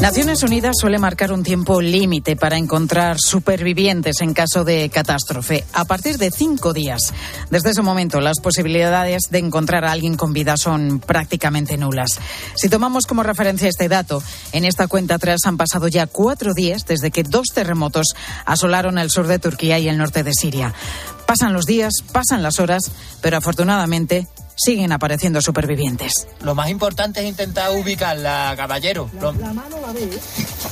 Naciones Unidas suele marcar un tiempo límite para encontrar supervivientes en caso de catástrofe, a partir de cinco días. Desde ese momento, las posibilidades de encontrar a alguien con vida son prácticamente nulas. Si tomamos como referencia este dato, en esta cuenta atrás han pasado ya cuatro días desde que dos terremotos asolaron el sur de Turquía y el norte de Siria. Pasan los días, pasan las horas, pero afortunadamente siguen apareciendo supervivientes. Lo más importante es intentar ubicarla, caballero. La, la mano la ve. ¿eh?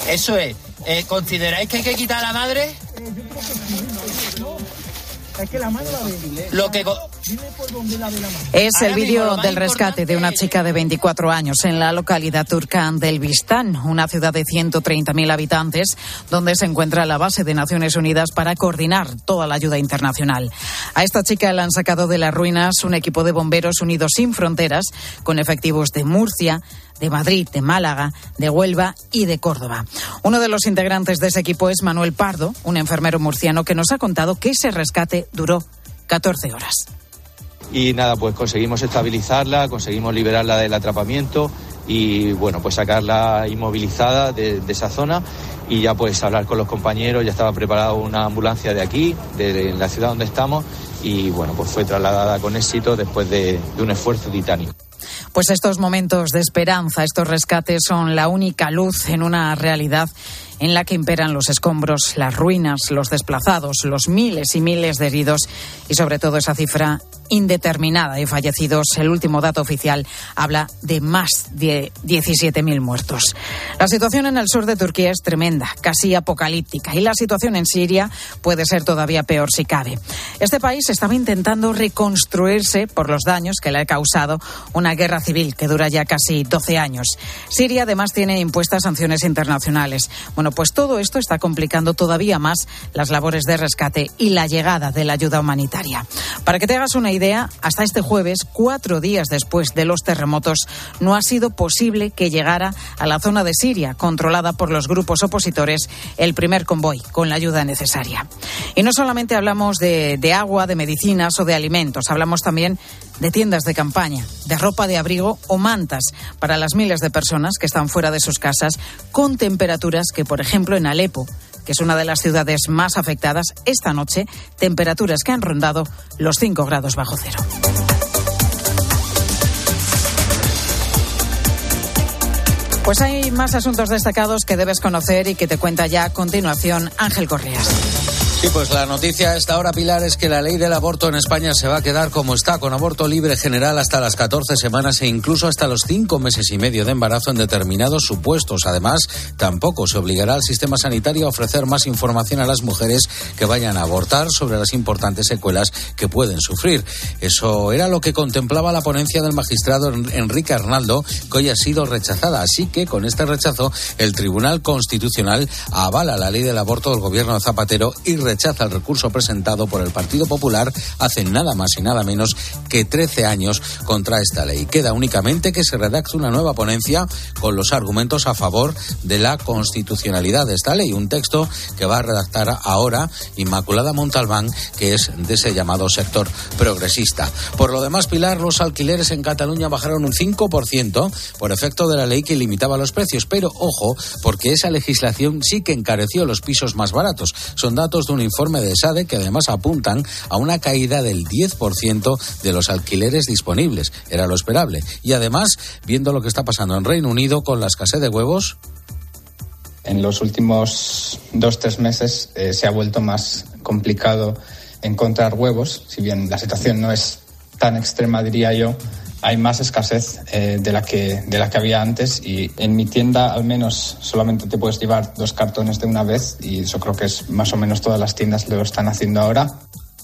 Eso es. Eh, ¿Consideráis que hay que quitar a la madre? Eh, yo creo que sí. No, es que la mano la ve. Lo que... Es el vídeo del rescate de una chica de 24 años en la localidad turca del Bistán, una ciudad de 130.000 habitantes, donde se encuentra la base de Naciones Unidas para coordinar toda la ayuda internacional. A esta chica la han sacado de las ruinas un equipo de bomberos unidos sin fronteras, con efectivos de Murcia, de Madrid, de Málaga, de Huelva y de Córdoba. Uno de los integrantes de ese equipo es Manuel Pardo, un enfermero murciano que nos ha contado que ese rescate duró 14 horas. Y nada, pues conseguimos estabilizarla, conseguimos liberarla del atrapamiento y bueno, pues sacarla inmovilizada de, esa zona y ya pues hablar con los compañeros, ya estaba preparada una ambulancia de aquí, de, la ciudad donde estamos y bueno, pues fue trasladada con éxito después de, de un esfuerzo titánico. Pues estos momentos de esperanza, estos rescates son la única luz en una realidad en la que imperan los escombros, las ruinas, los desplazados, los miles y miles de heridos y sobre todo esa cifra indeterminada de fallecidos. El último dato oficial habla de más de 17.000 muertos. La situación en el sur de Turquía es tremenda, casi apocalíptica, y la situación en Siria puede ser todavía peor si cabe. Este país estaba intentando reconstruirse por los daños que le ha causado una guerra civil que dura ya casi 12 años. Siria además tiene impuestas sanciones internacionales. Bueno, pues todo esto está complicando todavía más las labores de rescate y la llegada de la ayuda humanitaria. Para que te hagas una idea, hasta este jueves, cuatro días después de los terremotos, no ha sido posible que llegara a la zona de Siria, controlada por los grupos opositores, el primer convoy con la ayuda necesaria. Y no solamente hablamos de, de agua, de medicinas o de alimentos, hablamos también de tiendas de campaña, de ropa de abrigo o mantas para las miles de personas que están fuera de sus casas con temperaturas que, por ejemplo, en Alepo, que es una de las ciudades más afectadas, esta noche, temperaturas que han rondado los 5 grados bajo cero. Pues hay más asuntos destacados que debes conocer y que te cuenta ya a continuación Ángel Correas. Sí, pues la noticia a esta hora, Pilar, es que la ley del aborto en España se va a quedar como está, con aborto libre general hasta las 14 semanas e incluso hasta los 5 meses y medio de embarazo en determinados supuestos. Además, tampoco se obligará al sistema sanitario a ofrecer más información a las mujeres que vayan a abortar sobre las importantes secuelas que pueden sufrir. Eso era lo que contemplaba la ponencia del magistrado Enrique Arnaldo, que hoy ha sido rechazada. Así que, con este rechazo, el Tribunal Constitucional avala la ley del aborto del gobierno de Zapatero y rechaza el recurso presentado por el Partido Popular hace nada más y nada menos que 13 años contra esta ley. Queda únicamente que se redacte una nueva ponencia con los argumentos a favor de la constitucionalidad de esta ley. Un texto que va a redactar ahora Inmaculada Montalbán, que es de ese llamado sector progresista. Por lo demás, Pilar, los alquileres en Cataluña bajaron un 5% por efecto de la ley que limitaba los precios. Pero ojo, porque esa legislación sí que encareció los pisos más baratos. Son datos de un informe de SADE que además apuntan a una caída del 10% de los alquileres disponibles. Era lo esperable. Y además, viendo lo que está pasando en Reino Unido con la escasez de huevos, En los últimos dos, tres meses eh, se ha vuelto más complicado encontrar huevos, si bien la situación no es tan extrema, diría yo, hay más escasez eh, de, la que, de la que había antes y en mi tienda al menos solamente te puedes llevar dos cartones de una vez y eso creo que es más o menos todas las tiendas lo están haciendo ahora.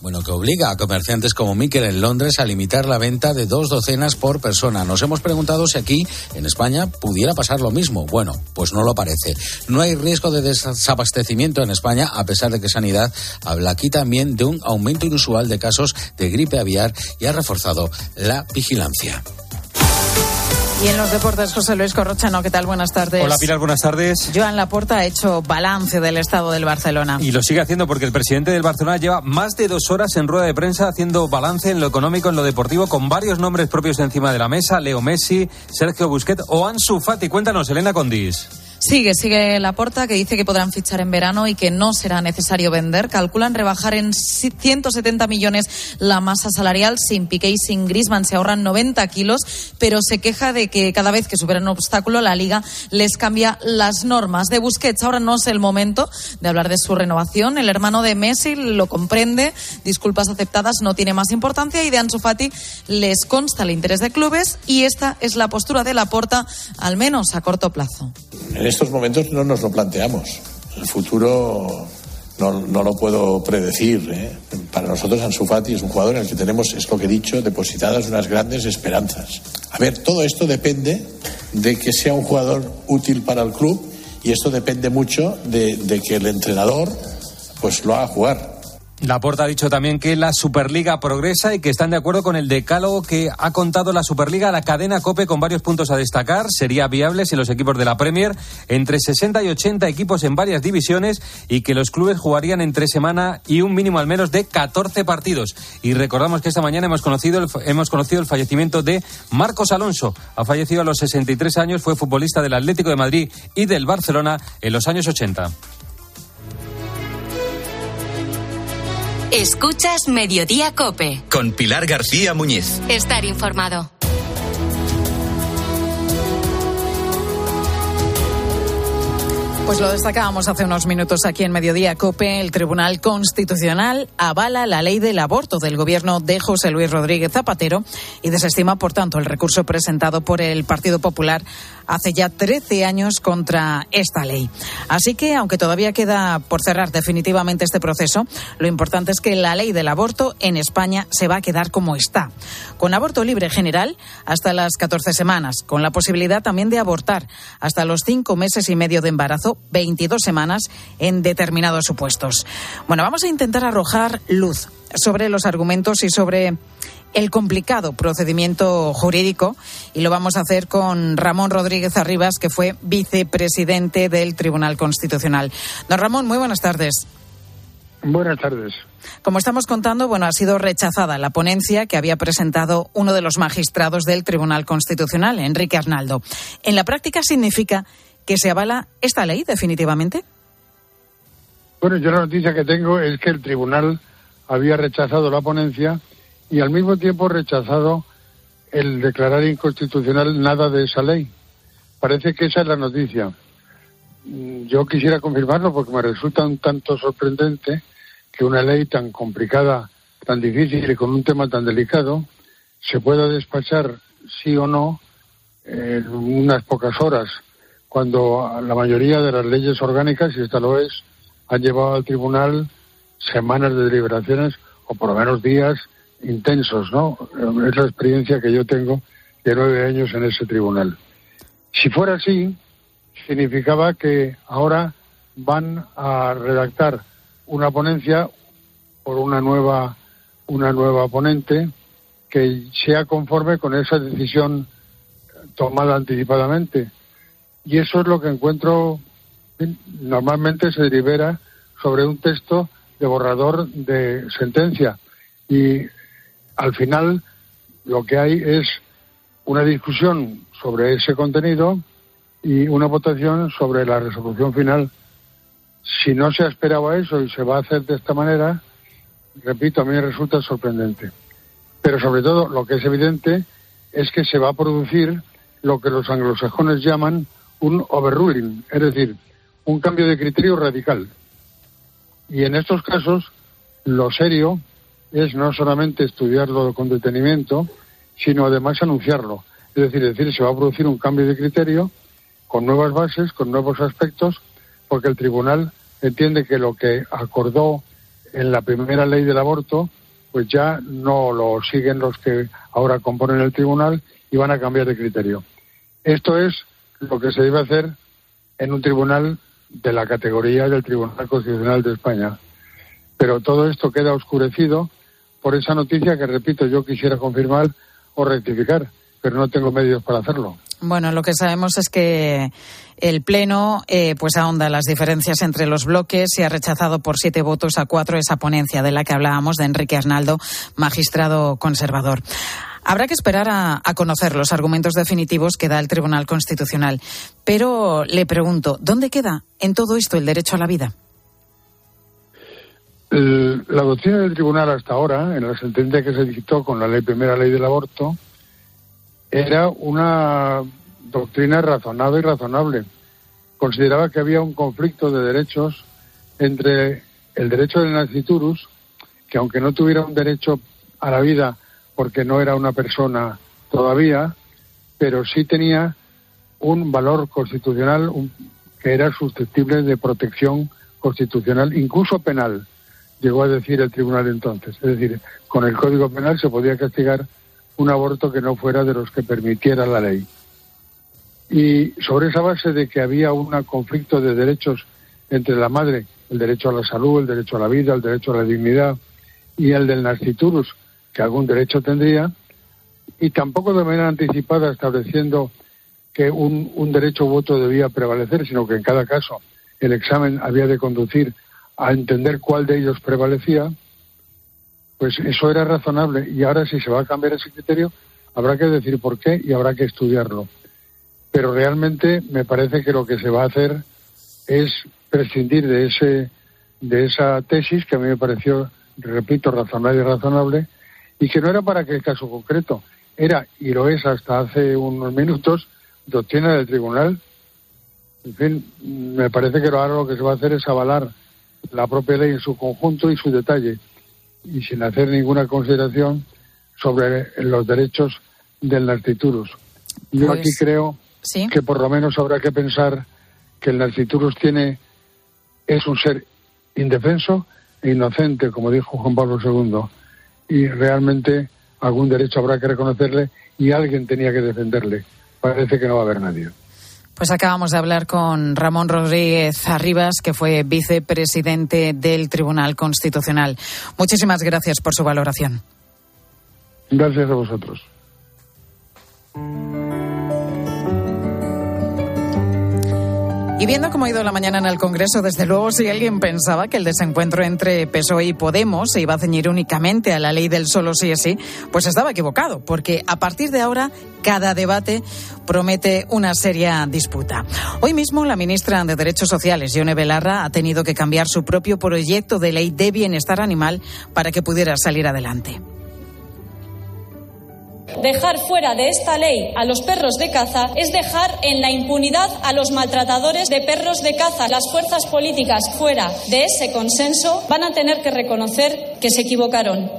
Bueno, que obliga a comerciantes como Mikel en Londres a limitar la venta de dos docenas por persona. Nos hemos preguntado si aquí, en España, pudiera pasar lo mismo. Bueno, pues no lo parece. No hay riesgo de desabastecimiento en España, a pesar de que Sanidad habla aquí también de un aumento inusual de casos de gripe aviar y ha reforzado la vigilancia. Y en los deportes, José Luis Corrochano, ¿qué tal? Buenas tardes. Hola Pilar, buenas tardes. Joan Laporta ha hecho balance del estado del Barcelona. Y lo sigue haciendo porque el presidente del Barcelona lleva más de dos horas en rueda de prensa haciendo balance en lo económico, en lo deportivo, con varios nombres propios encima de la mesa, Leo Messi, Sergio Busquets o Ansu Fati. Cuéntanos, Elena Condis. Sigue, sigue la porta que dice que podrán fichar en verano y que no será necesario vender. Calculan rebajar en 170 millones la masa salarial sin Piqué y sin Grisman. Se ahorran 90 kilos, pero se queja de que cada vez que superan un obstáculo la liga les cambia las normas. De Busquets ahora no es el momento de hablar de su renovación. El hermano de Messi lo comprende. Disculpas aceptadas no tiene más importancia y de Ansu Fati les consta el interés de clubes y esta es la postura de la porta, al menos a corto plazo estos momentos no nos lo planteamos. El futuro no, no lo puedo predecir. ¿eh? Para nosotros Ansu Fati es un jugador en el que tenemos, es lo que he dicho, depositadas unas grandes esperanzas. A ver, todo esto depende de que sea un jugador útil para el club y esto depende mucho de, de que el entrenador pues lo haga jugar. Laporta ha dicho también que la Superliga progresa y que están de acuerdo con el decálogo que ha contado la Superliga, la cadena COPE con varios puntos a destacar. Sería viable si los equipos de la Premier, entre 60 y 80 equipos en varias divisiones y que los clubes jugarían entre semana y un mínimo al menos de 14 partidos. Y recordamos que esta mañana hemos conocido el, hemos conocido el fallecimiento de Marcos Alonso. Ha fallecido a los 63 años, fue futbolista del Atlético de Madrid y del Barcelona en los años 80. Escuchas Mediodía Cope. Con Pilar García Muñiz. Estar informado. Pues lo destacábamos hace unos minutos aquí en Mediodía Cope. El Tribunal Constitucional avala la ley del aborto del gobierno de José Luis Rodríguez Zapatero y desestima, por tanto, el recurso presentado por el Partido Popular hace ya 13 años contra esta ley. Así que, aunque todavía queda por cerrar definitivamente este proceso, lo importante es que la ley del aborto en España se va a quedar como está, con aborto libre general hasta las 14 semanas, con la posibilidad también de abortar hasta los cinco meses y medio de embarazo, 22 semanas en determinados supuestos. Bueno, vamos a intentar arrojar luz sobre los argumentos y sobre el complicado procedimiento jurídico y lo vamos a hacer con Ramón Rodríguez Arribas, que fue vicepresidente del Tribunal Constitucional. Don Ramón, muy buenas tardes. Buenas tardes. Como estamos contando, bueno, ha sido rechazada la ponencia que había presentado uno de los magistrados del Tribunal Constitucional, Enrique Arnaldo. ¿En la práctica significa que se avala esta ley definitivamente? Bueno, yo la noticia que tengo es que el tribunal había rechazado la ponencia y al mismo tiempo rechazado el declarar inconstitucional nada de esa ley. Parece que esa es la noticia. Mm, yo quisiera confirmarlo porque me resulta un tanto sorprendente que una ley tan complicada, tan difícil y con un tema tan delicado se pueda despachar sí o no en unas pocas horas, cuando la mayoría de las leyes orgánicas, y esta lo es, han llevado al tribunal semanas de deliberaciones o por lo menos días intensos, ¿no? Es la experiencia que yo tengo de nueve años en ese tribunal. Si fuera así, significaba que ahora van a redactar una ponencia por una nueva una nueva ponente que sea conforme con esa decisión tomada anticipadamente. Y eso es lo que encuentro, normalmente se delibera sobre un texto de borrador de sentencia. Y al final lo que hay es una discusión sobre ese contenido y una votación sobre la resolución final. Si no se esperaba eso y se va a hacer de esta manera, repito, a mí me resulta sorprendente. Pero sobre todo lo que es evidente es que se va a producir lo que los anglosajones llaman un overruling, es decir, un cambio de criterio radical. Y en estos casos, lo serio es no solamente estudiarlo con detenimiento, sino además anunciarlo. Es decir, decir, se va a producir un cambio de criterio con nuevas bases, con nuevos aspectos, porque el tribunal entiende que lo que acordó en la primera ley del aborto, pues ya no lo siguen los que ahora componen el tribunal y van a cambiar de criterio. Esto es lo que se debe hacer en un tribunal de la categoría del Tribunal Constitucional de España. Pero todo esto queda oscurecido por esa noticia que, repito, yo quisiera confirmar o rectificar, pero no tengo medios para hacerlo. Bueno, lo que sabemos es que el Pleno eh, pues ahonda las diferencias entre los bloques y ha rechazado por siete votos a cuatro esa ponencia de la que hablábamos de Enrique Arnaldo, magistrado conservador. Habrá que esperar a, a, conocer los argumentos definitivos que da el Tribunal Constitucional. Pero le pregunto, ¿dónde queda en todo esto el derecho a la vida? La doctrina del Tribunal hasta ahora, en la sentencia que se dictó con la primera ley del aborto, era una doctrina razonada y razonable. Consideraba que había un conflicto de derechos entre el derecho del nasciturus, que aunque no tuviera un derecho a la vida porque no era una persona todavía, pero sí tenía un valor constitucional un, que era susceptible de protección constitucional, incluso penal, llegó a decir el tribunal entonces. Es decir, con el Código Penal se podía castigar un aborto que no fuera de los que permitiera la ley. Y sobre esa base de que había un conflicto de derechos entre la madre, el derecho a la salud, el derecho a la vida, el derecho a la dignidad, y el del nasciturus, que algún derecho tendría, y tampoco de manera anticipada estableciendo que un, un derecho voto debía prevalecer, sino que en cada caso el examen había de conducir a entender cuál de ellos prevalecía, pues eso era razonable. Y ahora si se va a cambiar ese criterio, habrá que decir por qué y habrá que estudiarlo. Pero realmente me parece que lo que se va a hacer es prescindir de ese de esa tesis que a mí me pareció, repito, razonable y razonable, y que no era para aquel caso concreto, era, y lo es hasta hace unos minutos, doctrina del tribunal. En fin, me parece que ahora lo que se va a hacer es avalar la propia ley en su conjunto y su detalle, y sin hacer ninguna consideración sobre los derechos del narciturus. Yo Pues, aquí creo ¿sí? que por lo menos habrá que pensar que el narciturus tiene es un ser indefenso e inocente, como dijo Juan Pablo II, y realmente algún derecho habrá que reconocerle y alguien tenía que defenderle. Parece que no va a haber nadie. Pues acabamos de hablar con Ramón Rodríguez Arribas, que fue vicepresidente del Tribunal Constitucional. Muchísimas gracias por su valoración. Gracias a vosotros. Y viendo cómo ha ido la mañana en el Congreso, desde luego, si alguien pensaba que el desencuentro entre PSOE y Podemos se iba a ceñir únicamente a la ley del solo sí es sí, pues estaba equivocado, porque a partir de ahora cada debate promete una seria disputa. Hoy mismo la ministra de Derechos Sociales, Yone Belarra, ha tenido que cambiar su propio proyecto de ley de bienestar animal para que pudiera salir adelante. Dejar fuera de esta ley a los perros de caza es dejar en la impunidad a los maltratadores de perros de caza. Las fuerzas políticas fuera de ese consenso van a tener que reconocer que se equivocaron.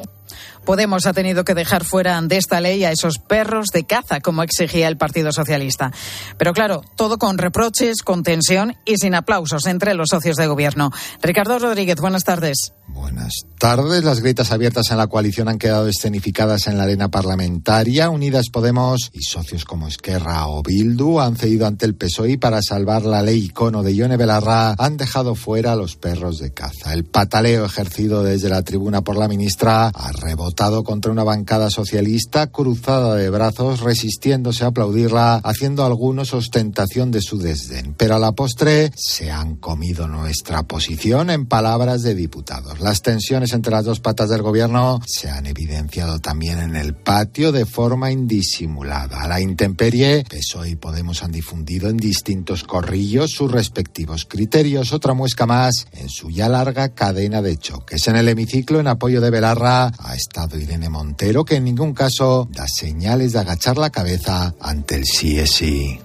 Podemos ha tenido que dejar fuera de esta ley a esos perros de caza, como exigía el Partido Socialista. Pero claro, todo con reproches, con tensión y sin aplausos entre los socios de gobierno. Ricardo Rodríguez, buenas tardes. Buenas tardes. Las grietas abiertas en la coalición han quedado escenificadas en la arena parlamentaria. Unidas Podemos y socios como Esquerra o Bildu han cedido ante el PSOE para salvar la ley icono de Ione Belarra. Han dejado fuera a los perros de caza. El pataleo ejercido desde la tribuna por la ministra ha rebotado contra una bancada socialista cruzada de brazos, resistiéndose a aplaudirla, haciendo algunos ostentación de su desdén. Pero a la postre se han comido nuestra posición en palabras de diputados. Las tensiones entre las dos patas del gobierno se han evidenciado también en el patio de forma indisimulada. A la intemperie, PSOE y Podemos han difundido en distintos corrillos sus respectivos criterios. Otra muesca más en su ya larga cadena de choques. En el hemiciclo, en apoyo de Belarra, ha estado Irene Montero, que en ningún caso da señales de agachar la cabeza ante el sí es sí.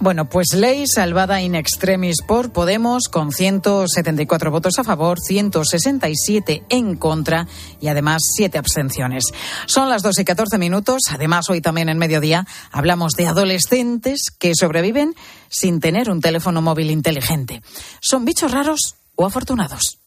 Bueno, pues ley salvada in extremis por Podemos con 174 votos a favor, 167 en contra y además 7 abstenciones. Son las 2 y 14 minutos. Además, hoy también en mediodía hablamos de adolescentes que sobreviven sin tener un teléfono móvil inteligente. ¿Son bichos raros o afortunados?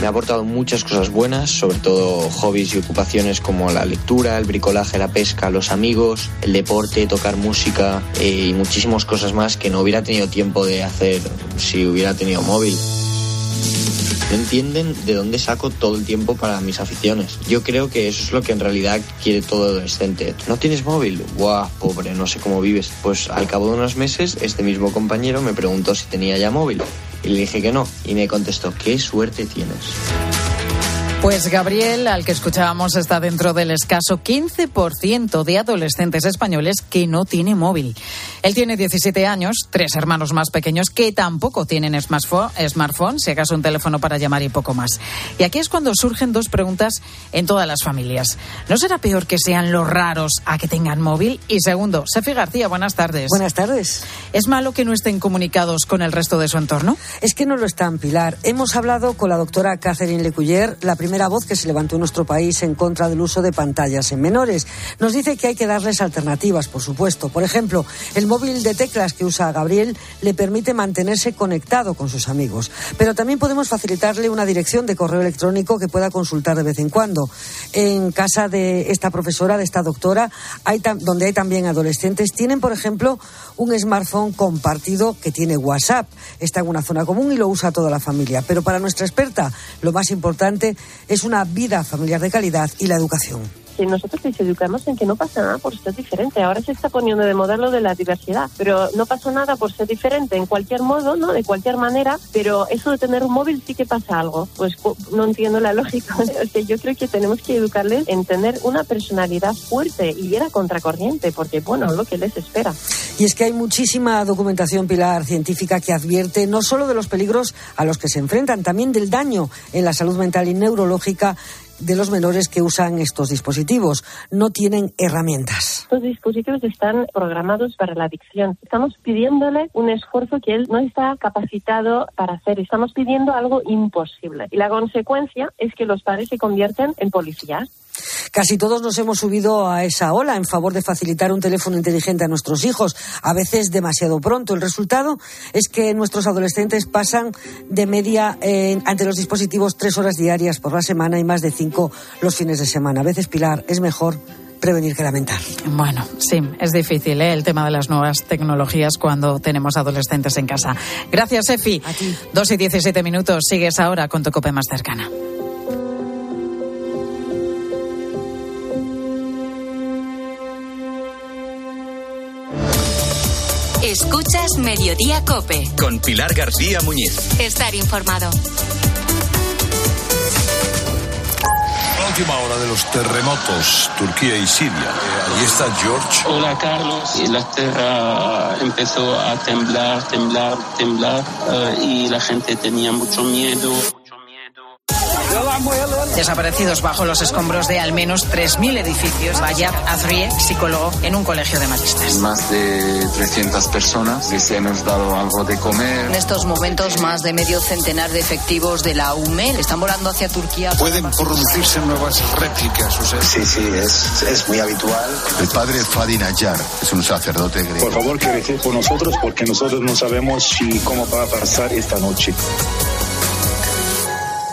Me ha aportado muchas cosas buenas, sobre todo hobbies y ocupaciones como la lectura, el bricolaje, la pesca, los amigos, el deporte, tocar música eh, y muchísimas cosas más que no hubiera tenido tiempo de hacer si hubiera tenido móvil. No entienden de dónde saco todo el tiempo para mis aficiones. Yo creo que eso es lo que en realidad quiere todo adolescente. ¿No tienes móvil? Guau, pobre, no sé cómo vives. Pues al cabo de unos meses, este mismo compañero me preguntó si tenía ya móvil. Y le dije que no. Y me contestó, qué suerte tienes. Pues Gabriel, al que escuchábamos, está dentro del escaso 15% de adolescentes españoles que no tiene móvil. Él tiene 17 años, tres hermanos más pequeños que tampoco tienen smartphone, si acaso un teléfono para llamar y poco más. Y aquí es cuando surgen dos preguntas en todas las familias. ¿No será peor que sean los raros a que tengan móvil? Y segundo, Sefi García, buenas tardes. Buenas tardes. ¿Es malo que no estén comunicados con el resto de su entorno? Es que no lo están, Pilar. Hemos hablado con la doctora Catherine Lecuyer, la primera voz que se levantó en nuestro país en contra del uso de pantallas en menores. Nos dice que hay que darles alternativas, por supuesto. Por ejemplo, el móvil de teclas que usa Gabriel le permite mantenerse conectado con sus amigos. Pero también podemos facilitarle una dirección de correo electrónico que pueda consultar de vez en cuando. En casa de esta profesora, de esta doctora, hay donde hay también adolescentes, tienen, por ejemplo, un smartphone compartido que tiene WhatsApp. Está en una zona común y lo usa toda la familia. Pero para nuestra experta, lo más importante es una vida familiar de calidad y la educación que nosotros les educamos en que no pasa nada por ser diferente. Ahora se está poniendo de modelo de la diversidad, pero no pasa nada por ser diferente en cualquier modo, ¿no? De cualquier manera, pero eso de tener un móvil sí que pasa algo. Pues no entiendo la lógica. o sea, yo creo que tenemos que educarles en tener una personalidad fuerte y ir a contracorriente, porque bueno, lo que les espera. Y es que hay muchísima documentación, Pilar, científica que advierte no solo de los peligros a los que se enfrentan, también del daño en la salud mental y neurológica de los menores que usan estos dispositivos. No tienen herramientas. Estos dispositivos están programados para la adicción. Estamos pidiéndole un esfuerzo que él no está capacitado para hacer. Estamos pidiendo algo imposible. Y la consecuencia es que los padres se convierten en policías. Casi todos nos hemos subido a esa ola en favor de facilitar un teléfono inteligente a nuestros hijos, a veces demasiado pronto. El resultado es que nuestros adolescentes pasan de media eh, ante los dispositivos tres horas diarias por la semana y más de cinco los fines de semana. A veces, Pilar, es mejor prevenir que lamentar. Bueno, sí, es difícil ¿eh? el tema de las nuevas tecnologías cuando tenemos adolescentes en casa. Gracias, Efi. A ti. Dos y diecisiete minutos. Sigues ahora con tu cope más cercana. Mediodía Cope. Con Pilar García Muñiz. Estar informado. La última hora de los terremotos, Turquía y Siria. Eh, allí está George. Hola Carlos. Y la tierra empezó a temblar, temblar, temblar. Eh, y la gente tenía mucho miedo. Desaparecidos bajo los escombros de al menos 3.000 edificios. Vaya Azrie, psicólogo en un colegio de maristas. Más de 300 personas que se hemos dado algo de comer. En estos momentos, más de medio centenar de efectivos de la UME están volando hacia Turquía. Pueden producirse nuevas réplicas. O sea... Sí, sí, es, es muy habitual. El padre Fadi Nayar es un sacerdote griego. Por favor, que por nosotros porque nosotros no sabemos si cómo va a pasar esta noche.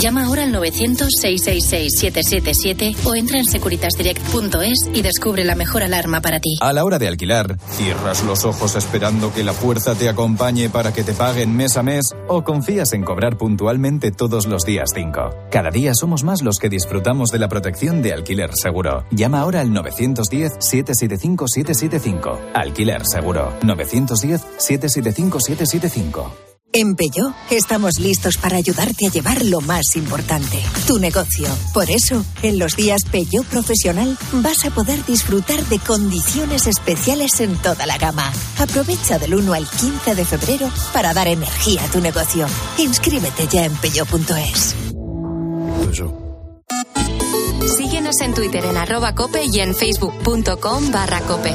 Llama ahora al 900-666-777 o entra en securitasdirect.es y descubre la mejor alarma para ti. A la hora de alquilar, cierras los ojos esperando que la fuerza te acompañe para que te paguen mes a mes o confías en cobrar puntualmente todos los días 5. Cada día somos más los que disfrutamos de la protección de alquiler seguro. Llama ahora al 910-775-775. Alquiler seguro. 910-775-775. En Peyo estamos listos para ayudarte a llevar lo más importante, tu negocio. Por eso, en los días Peyo Profesional vas a poder disfrutar de condiciones especiales en toda la gama. Aprovecha del 1 al 15 de febrero para dar energía a tu negocio. Inscríbete ya en peyo.es. Síguenos en Twitter en arroba cope y en facebook.com barra cope.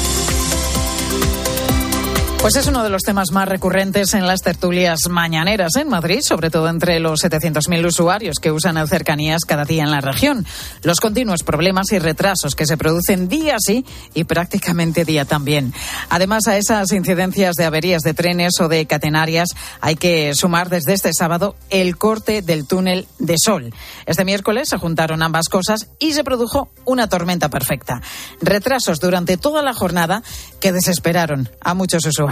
Pues es uno de los temas más recurrentes en las tertulias mañaneras en Madrid, sobre todo entre los 700.000 usuarios que usan el cercanías cada día en la región. Los continuos problemas y retrasos que se producen día sí y prácticamente día también. Además, a esas incidencias de averías de trenes o de catenarias hay que sumar desde este sábado el corte del túnel de Sol. Este miércoles se juntaron ambas cosas y se produjo una tormenta perfecta. Retrasos durante toda la jornada que desesperaron a muchos usuarios.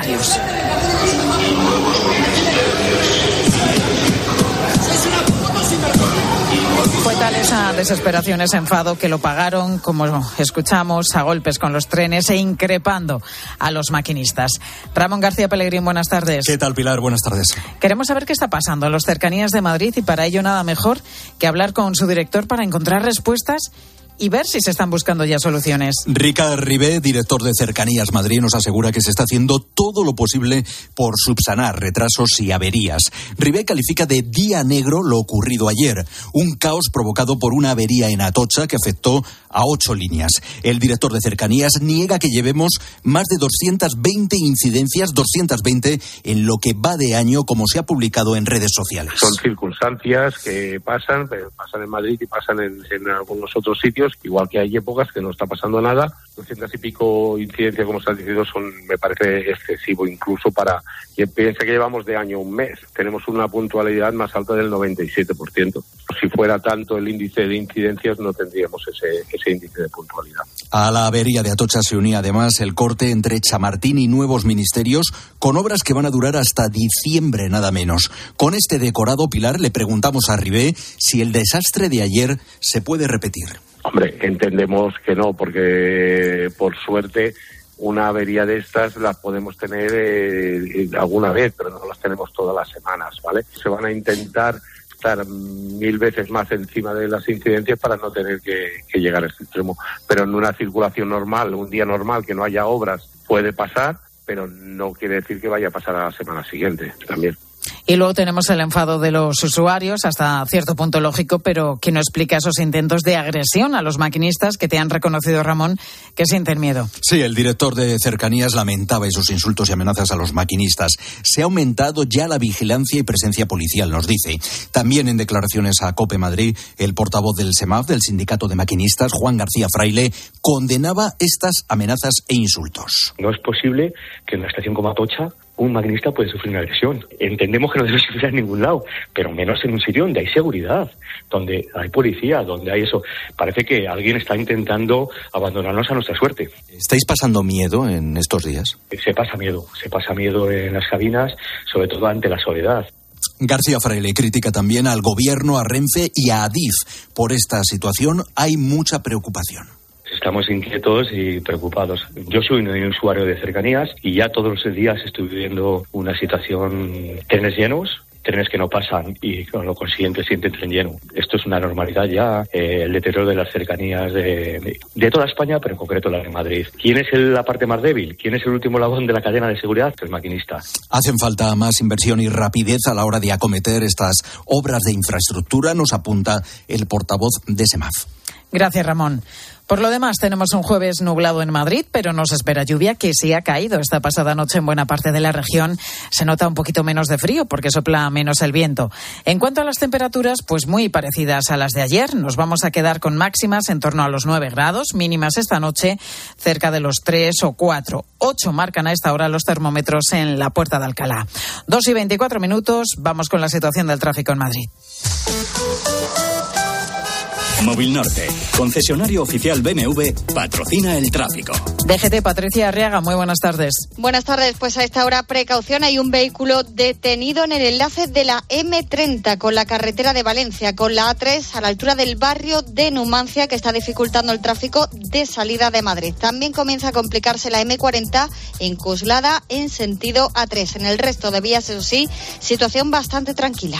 Fue tal esa desesperación, ese enfado, que lo pagaron, como escuchamos, a golpes con los trenes e increpando a los maquinistas. Ramón García Pellegrín, buenas tardes. ¿Qué tal, Pilar? Buenas tardes. Queremos saber qué está pasando en las cercanías de Madrid y para ello nada mejor que hablar con su director para encontrar respuestas y ver si se están buscando ya soluciones. Ricard Ribé, director de Cercanías Madrid, nos asegura que se está haciendo todo lo posible por subsanar retrasos y averías. Ribé califica de día negro lo ocurrido ayer, un caos provocado por una avería en Atocha que afectó a ocho líneas. El director de Cercanías niega que llevemos más de 220 incidencias, 220 en lo que va de año, como se ha publicado en redes sociales. Son circunstancias que pasan, pasan en Madrid y pasan en, en algunos otros sitios igual que hay épocas que no está pasando nada. 200 y pico incidencias, como estás diciendo, son, me parece excesivo, incluso para piensa que llevamos de año un mes. Tenemos una puntualidad más alta del 97%. Si fuera tanto el índice de incidencias, no tendríamos ese, ese índice de puntualidad. A la avería de Atocha se unía además el corte entre Chamartín y nuevos ministerios, con obras que van a durar hasta diciembre, nada menos. Con este decorado, Pilar, le preguntamos a Ribé si el desastre de ayer se puede repetir. Hombre, entendemos que no, porque por suerte una avería de estas las podemos tener eh, alguna vez, pero no las tenemos todas las semanas, ¿vale? Se van a intentar estar mil veces más encima de las incidencias para no tener que, que llegar a este extremo. Pero en una circulación normal, un día normal, que no haya obras, puede pasar, pero no quiere decir que vaya a pasar a la semana siguiente también. Y luego tenemos el enfado de los usuarios, hasta cierto punto lógico, pero que no explica esos intentos de agresión a los maquinistas que te han reconocido, Ramón, que sienten miedo. Sí, el director de cercanías lamentaba esos insultos y amenazas a los maquinistas. Se ha aumentado ya la vigilancia y presencia policial, nos dice. También en declaraciones a COPE Madrid, el portavoz del SEMAF, del Sindicato de Maquinistas, Juan García Fraile, condenaba estas amenazas e insultos. No es posible que en una estación como Atocha un maquinista puede sufrir una agresión. Entendemos que no debe sufrir en ningún lado, pero menos en un sitio donde hay seguridad, donde hay policía, donde hay eso. Parece que alguien está intentando abandonarnos a nuestra suerte. ¿Estáis pasando miedo en estos días? Se pasa miedo, se pasa miedo en las cabinas, sobre todo ante la soledad. García Fraile critica también al gobierno, a Renfe y a Adif. Por esta situación hay mucha preocupación estamos inquietos y preocupados. Yo soy un usuario de cercanías y ya todos los días estoy viviendo una situación, trenes llenos, trenes que no pasan y con lo consiguiente siente tren lleno. Esto es una normalidad ya, eh, el deterioro de las cercanías de, de, toda España, pero en concreto la de Madrid. ¿Quién es la parte más débil? ¿Quién es el último labón de la cadena de seguridad? El maquinista. Hacen falta más inversión y rapidez a la hora de acometer estas obras de infraestructura, nos apunta el portavoz de SEMAF. Gracias, Ramón. Por lo demás, tenemos un jueves nublado en Madrid, pero nos espera lluvia que sí ha caído esta pasada noche en buena parte de la región. Se nota un poquito menos de frío porque sopla menos el viento. En cuanto a las temperaturas, pues muy parecidas a las de ayer. Nos vamos a quedar con máximas en torno a los 9 grados, mínimas esta noche cerca de los 3 o 4. 8 marcan a esta hora los termómetros en la puerta de Alcalá. 2 y 24 minutos, vamos con la situación del tráfico en Madrid. Móvil Norte, concesionario oficial BMW, patrocina el tráfico. DGT Patricia Arriaga, muy buenas tardes. Buenas tardes, pues a esta hora precaución, hay un vehículo detenido en el enlace de la M30 con la carretera de Valencia, con la A3 a la altura del barrio de Numancia que está dificultando el tráfico de salida de Madrid. También comienza a complicarse la M40 en Coslada en sentido A3. En el resto de vías, eso sí, situación bastante tranquila.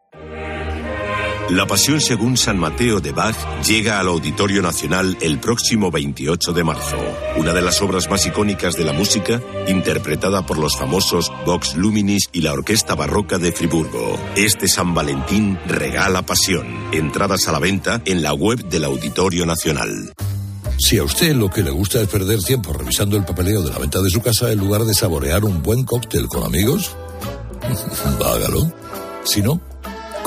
La Pasión según San Mateo de Bach llega al Auditorio Nacional el próximo 28 de marzo. Una de las obras más icónicas de la música, interpretada por los famosos Vox Luminis y la Orquesta Barroca de Friburgo. Este San Valentín regala pasión. Entradas a la venta en la web del Auditorio Nacional. Si a usted lo que le gusta es perder tiempo revisando el papeleo de la venta de su casa en lugar de saborear un buen cóctel con amigos, hágalo. Si no,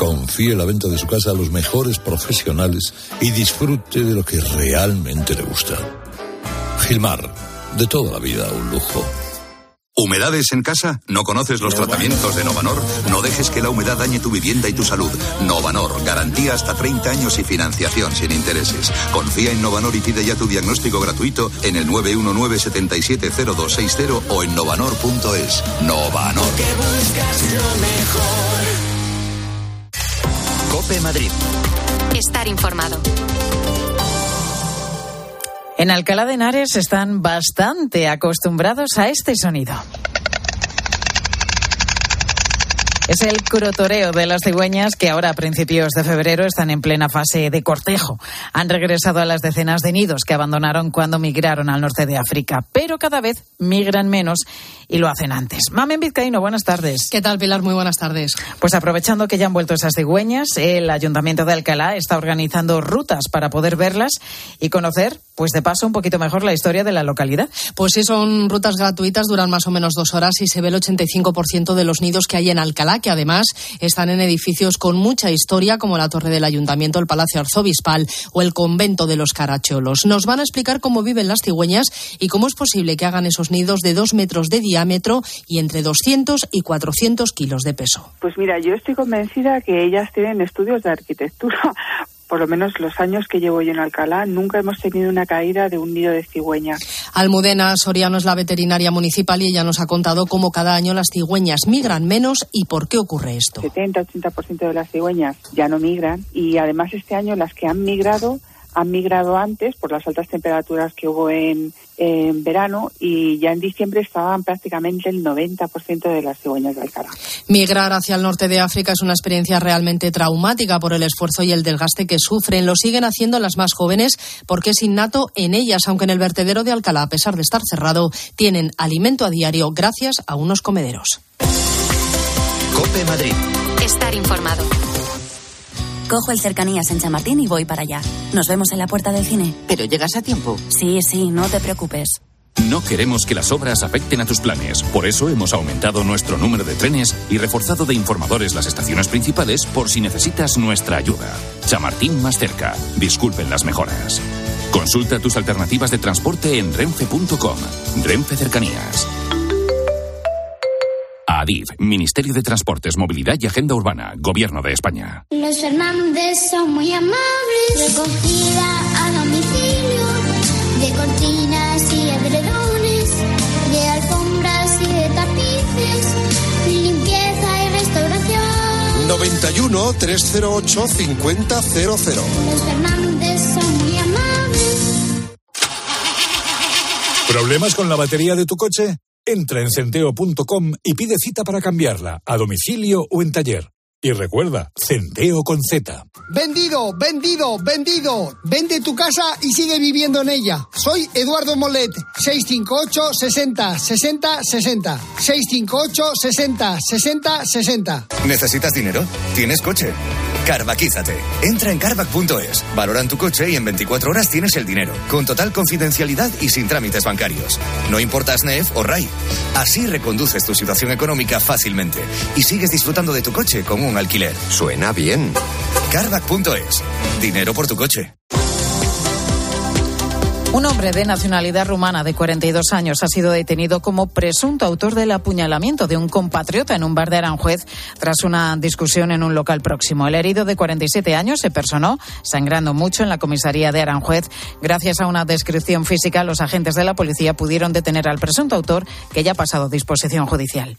confíe la venta de su casa a los mejores profesionales y disfrute de lo que realmente le gusta. Gilmar, de toda la vida un lujo. ¿Humedades en casa? ¿No conoces los tratamientos de Novanor? No dejes que la humedad dañe tu vivienda y tu salud. Novanor, garantía hasta 30 años y financiación sin intereses. Confía en Novanor y pide ya tu diagnóstico gratuito en el 919-770260 o en novanor.es. Novanor. Cope Madrid. Estar informado. En Alcalá de Henares están bastante acostumbrados a este sonido. Es el crotoreo de las cigüeñas que ahora a principios de febrero están en plena fase de cortejo. Han regresado a las decenas de nidos que abandonaron cuando migraron al norte de África, pero cada vez migran menos y lo hacen antes. Mamen Vizcaíno, buenas tardes. ¿Qué tal, Pilar? Muy buenas tardes. Pues aprovechando que ya han vuelto esas cigüeñas, el Ayuntamiento de Alcalá está organizando rutas para poder verlas y conocer, pues de paso, un poquito mejor la historia de la localidad. Pues sí, son rutas gratuitas, duran más o menos dos horas y se ve el 85% de los nidos que hay en Alcalá, que además están en edificios con mucha historia, como la Torre del Ayuntamiento, el Palacio Arzobispal o el Convento de los Caracholos. Nos van a explicar cómo viven las cigüeñas y cómo es posible que hagan esos nidos de dos metros de diámetro y entre 200 y 400 kilos de peso. Pues mira, yo estoy convencida que ellas tienen estudios de arquitectura. Por lo menos los años que llevo yo en Alcalá, nunca hemos tenido una caída de un nido de cigüeña. Almudena Soriano es la veterinaria municipal y ella nos ha contado cómo cada año las cigüeñas migran menos y por qué ocurre esto. 70-80% de las cigüeñas ya no migran y además este año las que han migrado han migrado antes por las altas temperaturas que hubo en, en verano y ya en diciembre estaban prácticamente el 90% de las cigüeñas de Alcalá. Migrar hacia el norte de África es una experiencia realmente traumática por el esfuerzo y el desgaste que sufren. Lo siguen haciendo las más jóvenes porque es innato en ellas, aunque en el vertedero de Alcalá, a pesar de estar cerrado, tienen alimento a diario gracias a unos comederos. Cope Madrid. Estar informado. Cojo el cercanías en Chamartín y voy para allá. Nos vemos en la puerta del cine. ¿Pero llegas a tiempo? Sí, sí, no te preocupes. No queremos que las obras afecten a tus planes. Por eso hemos aumentado nuestro número de trenes y reforzado de informadores las estaciones principales por si necesitas nuestra ayuda. Chamartín más cerca. Disculpen las mejoras. Consulta tus alternativas de transporte en renfe.com. Renfe Cercanías. ADIF, Ministerio de Transportes, Movilidad y Agenda Urbana, Gobierno de España. Los Fernández son muy amables. Recogida a domicilio de cortinas y edredones, de alfombras y de tapices, limpieza y restauración. 91 308 5000. Los Fernández son muy amables. ¿Problemas con la batería de tu coche? Entra en centeo.com y pide cita para cambiarla, a domicilio o en taller. Y recuerda, Centeo con Z. Vendido, vendido, vendido. Vende tu casa y sigue viviendo en ella. Soy Eduardo Molet, 658 60 60 60. 658 60 60 60. ¿Necesitas dinero? ¿Tienes coche? Carvaquízate. Entra en carvac.es, valoran tu coche y en 24 horas tienes el dinero, con total confidencialidad y sin trámites bancarios. No importa SNEF o RAI. Así reconduces tu situación económica fácilmente y sigues disfrutando de tu coche con un alquiler. Suena bien. Carvac.es. Dinero por tu coche. Un hombre de nacionalidad rumana de 42 años ha sido detenido como presunto autor del apuñalamiento de un compatriota en un bar de Aranjuez tras una discusión en un local próximo. El herido de 47 años se personó sangrando mucho en la comisaría de Aranjuez. Gracias a una descripción física, los agentes de la policía pudieron detener al presunto autor que ya ha pasado disposición judicial.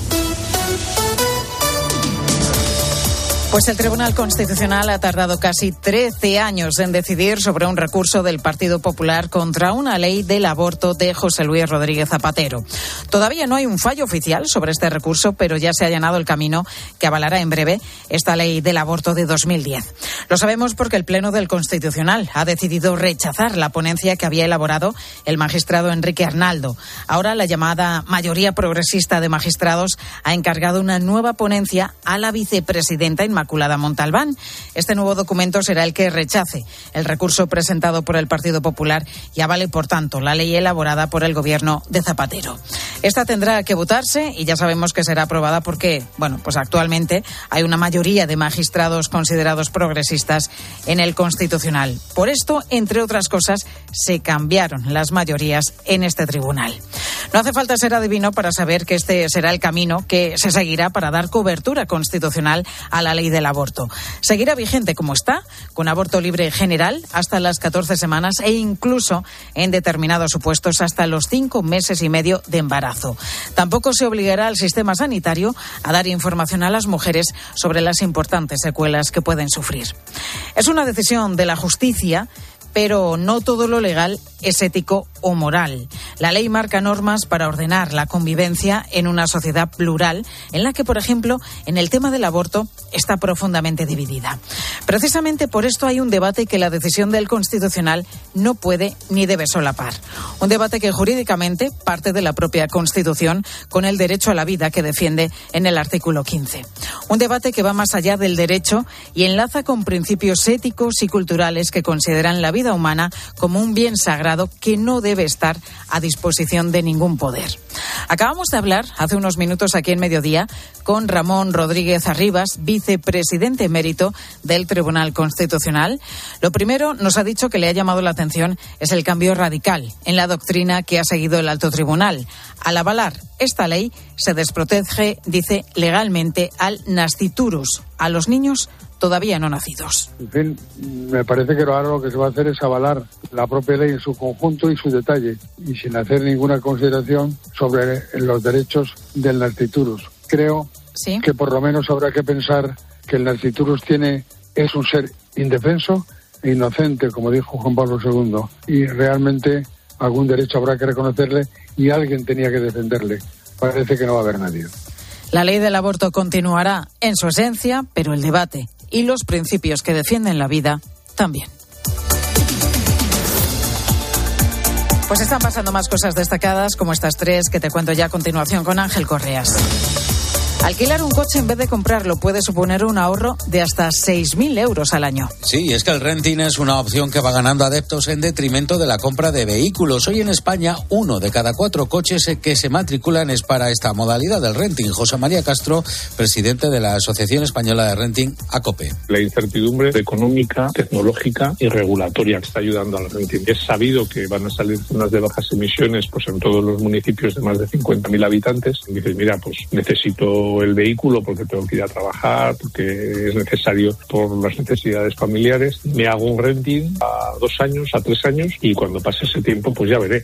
Pues el Tribunal Constitucional ha tardado casi 13 años en decidir sobre un recurso del Partido Popular contra una ley del aborto de José Luis Rodríguez Zapatero. Todavía no hay un fallo oficial sobre este recurso, pero ya se ha allanado el camino que avalará en breve esta ley del aborto de 2010. Lo sabemos porque el Pleno del Constitucional ha decidido rechazar la ponencia que había elaborado el magistrado Enrique Arnaldo. Ahora la llamada mayoría progresista de magistrados ha encargado una nueva ponencia a la vicepresidenta Inmaculada Montalbán. Este nuevo documento será el que rechace el recurso presentado por el Partido Popular y avale, por tanto, la ley elaborada por el gobierno de Zapatero. Esta tendrá que votarse y ya sabemos que será aprobada porque, bueno, pues actualmente hay una mayoría de magistrados considerados progresistas en el Constitucional. Por esto, entre otras cosas, se cambiaron las mayorías en este tribunal. No hace falta ser adivino para saber que este será el camino que se seguirá para dar cobertura constitucional a la ley del aborto. Seguirá vigente como está, con aborto libre general hasta las 14 semanas e incluso en determinados supuestos hasta los cinco meses y medio de embarazo. Tampoco se obligará al sistema sanitario a dar información a las mujeres sobre las importantes secuelas que pueden sufrir. Es una decisión de la justicia pero no todo lo legal es ético o moral. La ley marca normas para ordenar la convivencia en una sociedad plural en la que, por ejemplo, en el tema del aborto está profundamente dividida. Precisamente por esto hay un debate que la decisión del Constitucional no puede ni debe solapar. Un debate que jurídicamente parte de la propia Constitución con el derecho a la vida que defiende en el artículo 15. Un debate que va más allá del derecho y enlaza con principios éticos y culturales que consideran la vida humana como un bien sagrado que no debe estar a disposición de ningún poder. Acabamos de hablar hace unos minutos aquí en Mediodía con Ramón Rodríguez Arribas, vicepresidente emérito del Tribunal Constitucional. Lo primero nos ha dicho que le ha llamado la atención es el cambio radical en la doctrina que ha seguido el alto tribunal. Al avalar esta ley se desprotege, dice, legalmente al nasciturus, a los niños todavía no nacidos. En fin, me parece que ahora lo que se va a hacer es avalar la propia ley en su conjunto y su detalle, y sin hacer ninguna consideración sobre los derechos del nasciturus. Creo que por lo menos habrá que pensar que el nasciturus tiene, es un ser indefenso e inocente, como dijo Juan Pablo II, y realmente algún derecho habrá que reconocerle y alguien tenía que defenderle. Parece que no va a haber nadie. La ley del aborto continuará en su esencia, pero el debate y los principios que defienden la vida también. Pues están pasando más cosas destacadas como estas tres que te cuento ya a continuación con Ángel Correas. Alquilar un coche en vez de comprarlo puede suponer un ahorro de hasta 6.000 euros al año. Sí, es que el renting es una opción que va ganando adeptos en detrimento de la compra de vehículos. Hoy en España, uno de cada cuatro coches que se matriculan es para esta modalidad del renting. José María Castro, presidente de la Asociación Española de Renting, ACOPE. La incertidumbre económica, tecnológica y regulatoria que está ayudando al renting. Es sabido que van a salir zonas de bajas emisiones pues en todos los municipios de más de 50.000 habitantes. Y dices, mira, pues necesito el vehículo porque tengo que ir a trabajar, porque es necesario por las necesidades familiares. Me hago un renting a dos años, a tres años y cuando pase ese tiempo pues ya veré.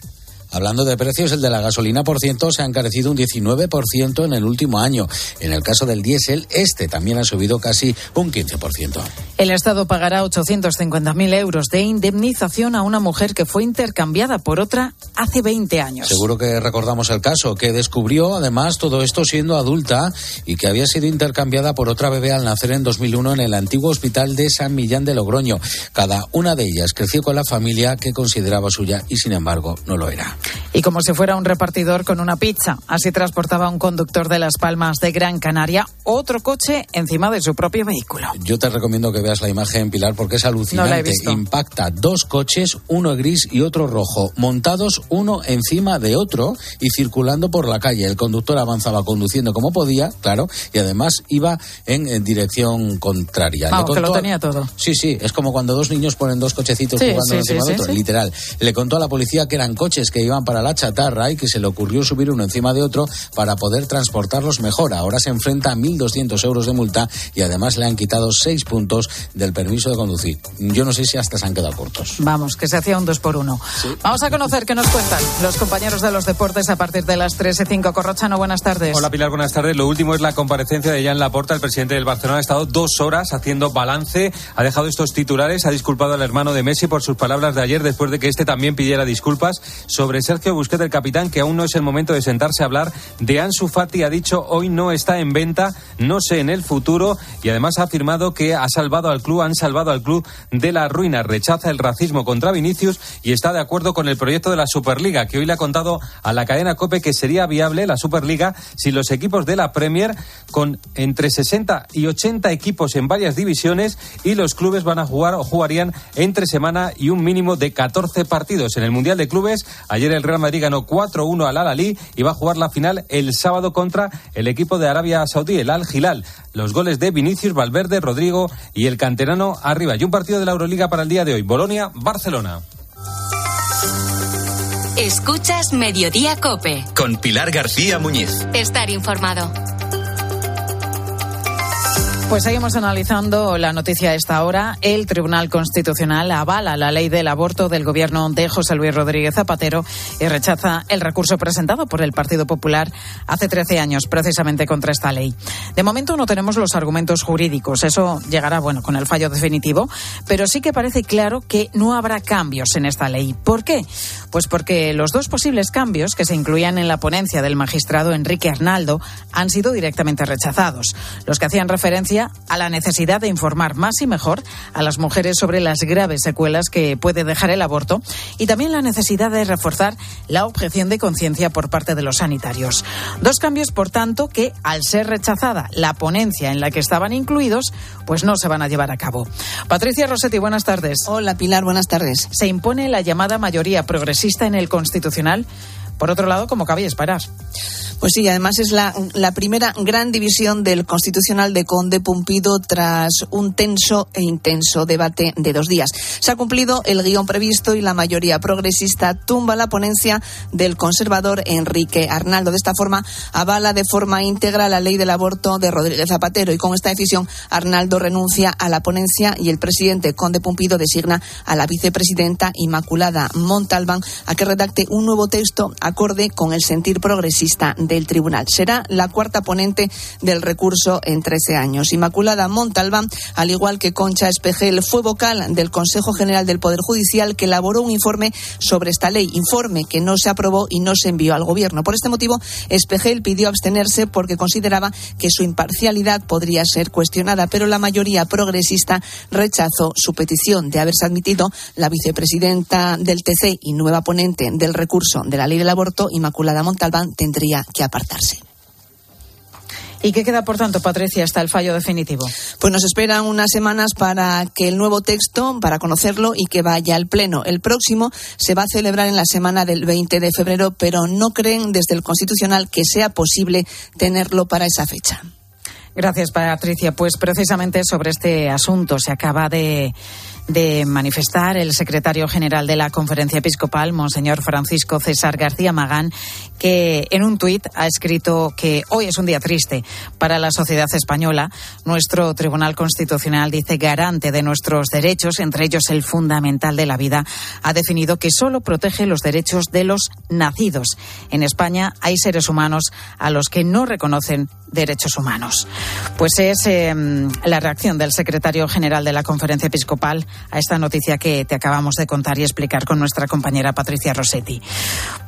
Hablando de precios, el de la gasolina por ciento se ha encarecido un 19% en el último año. En el caso del diésel, este también ha subido casi un 15%. El Estado pagará 850.000 euros de indemnización a una mujer que fue intercambiada por otra hace 20 años. Seguro que recordamos el caso, que descubrió además todo esto siendo adulta y que había sido intercambiada por otra bebé al nacer en 2001 en el antiguo hospital de San Millán de Logroño. Cada una de ellas creció con la familia que consideraba suya y sin embargo no lo era. Y como si fuera un repartidor con una pizza, así transportaba un conductor de Las Palmas de Gran Canaria otro coche encima de su propio vehículo. Yo te recomiendo que veas la imagen, Pilar, porque es alucinante. Impacta dos coches, uno gris y otro rojo, montados uno encima de otro y circulando por la calle. El conductor avanzaba conduciendo como podía, claro, y además iba en, dirección contraria. Vamos, que lo tenía todo. Sí, sí, es como cuando dos niños ponen dos cochecitos jugando encima de otro, literal. Le contó a la policía que eran coches que iban para la chatarra y que se le ocurrió subir uno encima de otro para poder transportarlos mejor. Ahora se enfrenta a 1.200 euros de multa y además le han quitado seis puntos del permiso de conducir. Yo no sé si hasta se han quedado cortos. Vamos, que se hacía un dos por uno. Vamos a conocer qué nos cuentan los compañeros de los deportes a partir de las 3 y 5. Corrochano, buenas tardes. Hola Pilar, buenas tardes. Lo último es la comparecencia de Jan Laporta, el presidente del Barcelona. Ha estado dos horas haciendo balance, ha dejado estos titulares, ha disculpado al hermano de Messi por sus palabras de ayer después de que este también pidiera disculpas sobre Sergio Busquets, el capitán, que aún no es el momento de sentarse a hablar. De Ansu Fati ha dicho hoy no está en venta, no sé en el futuro y además ha afirmado que ha salvado al club, han salvado al club de la ruina. Rechaza el racismo contra Vinicius y está de acuerdo con el proyecto de la Superliga, que hoy le ha contado a la cadena COPE que sería viable la Superliga si los equipos de la Premier, con entre 60 y 80 equipos en varias divisiones, y los clubes van a jugar o jugarían entre semana y un mínimo de 14 partidos. En el Mundial de Clubes, ayer el Real Madrid ganó 4-1 al Al-Ali y va a jugar la final el sábado contra el equipo de Arabia Saudí, el Al-Hilal. Los goles de Vinicius, Valverde, Rodrigo y el canterano arriba. Y un partido de la Euroliga para el día de hoy. Bolonia, Barcelona. Escuchas Mediodía Cope. Con Pilar García Muñiz. Estar informado. Pues seguimos analizando la noticia a esta hora. El Tribunal Constitucional avala la ley del aborto del gobierno de José Luis Rodríguez Zapatero y rechaza el recurso presentado por el Partido Popular hace 13 años precisamente contra esta ley. De momento no tenemos los argumentos jurídicos. Eso llegará, bueno, con el fallo definitivo. Pero sí que parece claro que no habrá cambios en esta ley. ¿Por qué? Pues porque los dos posibles cambios que se incluían en la ponencia del magistrado Enrique Arnaldo han sido directamente rechazados. Los que hacían referencia a la necesidad de informar más y mejor a las mujeres sobre las graves secuelas que puede dejar el aborto y también la necesidad de reforzar la objeción de conciencia por parte de los sanitarios. Dos cambios, por tanto, que al ser rechazada la ponencia en la que estaban incluidos, pues no se van a llevar a cabo. Patricia Rossetti, buenas tardes. Hola Pilar, buenas tardes. Se impone la llamada mayoría progresista en el Constitucional. Por otro lado, como cabía esperar. Pues sí, además es la, la, primera gran división del Constitucional de Conde Pumpido tras un tenso e intenso debate de dos días. Se ha cumplido el guion previsto y la mayoría progresista tumba la ponencia del conservador Enrique Arnaldo. De esta forma, avala de forma íntegra la ley del aborto de Rodríguez Zapatero y con esta decisión Arnaldo renuncia a la ponencia y el presidente Conde Pumpido designa a la vicepresidenta Inmaculada Montalbán a que redacte un nuevo texto acorde con el sentir progresista del tribunal. Será la cuarta ponente del recurso en 13 años. Inmaculada Montalbán, al igual que Concha Espejel, fue vocal del Consejo General del Poder Judicial que elaboró un informe sobre esta ley, informe que no se aprobó y no se envió al Gobierno. Por este motivo, Espejel pidió abstenerse porque consideraba que su imparcialidad podría ser cuestionada, pero la mayoría progresista rechazó su petición de haberse admitido la vicepresidenta del TC y nueva ponente del recurso de la ley del aborto, Inmaculada Montalbán, tendría que apartarse. ¿Y qué queda, por tanto, Patricia, hasta el fallo definitivo? Pues nos esperan unas semanas para que el nuevo texto, para conocerlo y que vaya al Pleno. El próximo se va a celebrar en la semana del 20 de febrero, pero no creen desde el Constitucional que sea posible tenerlo para esa fecha. Gracias, Patricia. Pues precisamente sobre este asunto se acaba de de manifestar el secretario general de la Conferencia Episcopal, Monseñor Francisco César García Magán, que en un tuit ha escrito que hoy es un día triste para la sociedad española. Nuestro Tribunal Constitucional dice garante de nuestros derechos, entre ellos el fundamental de la vida, ha definido que solo protege los derechos de los nacidos. En España hay seres humanos a los que no reconocen derechos humanos. Pues es em, la reacción del secretario general de la Conferencia Episcopal a esta noticia que te acabamos de contar y explicar con nuestra compañera Patricia Rossetti.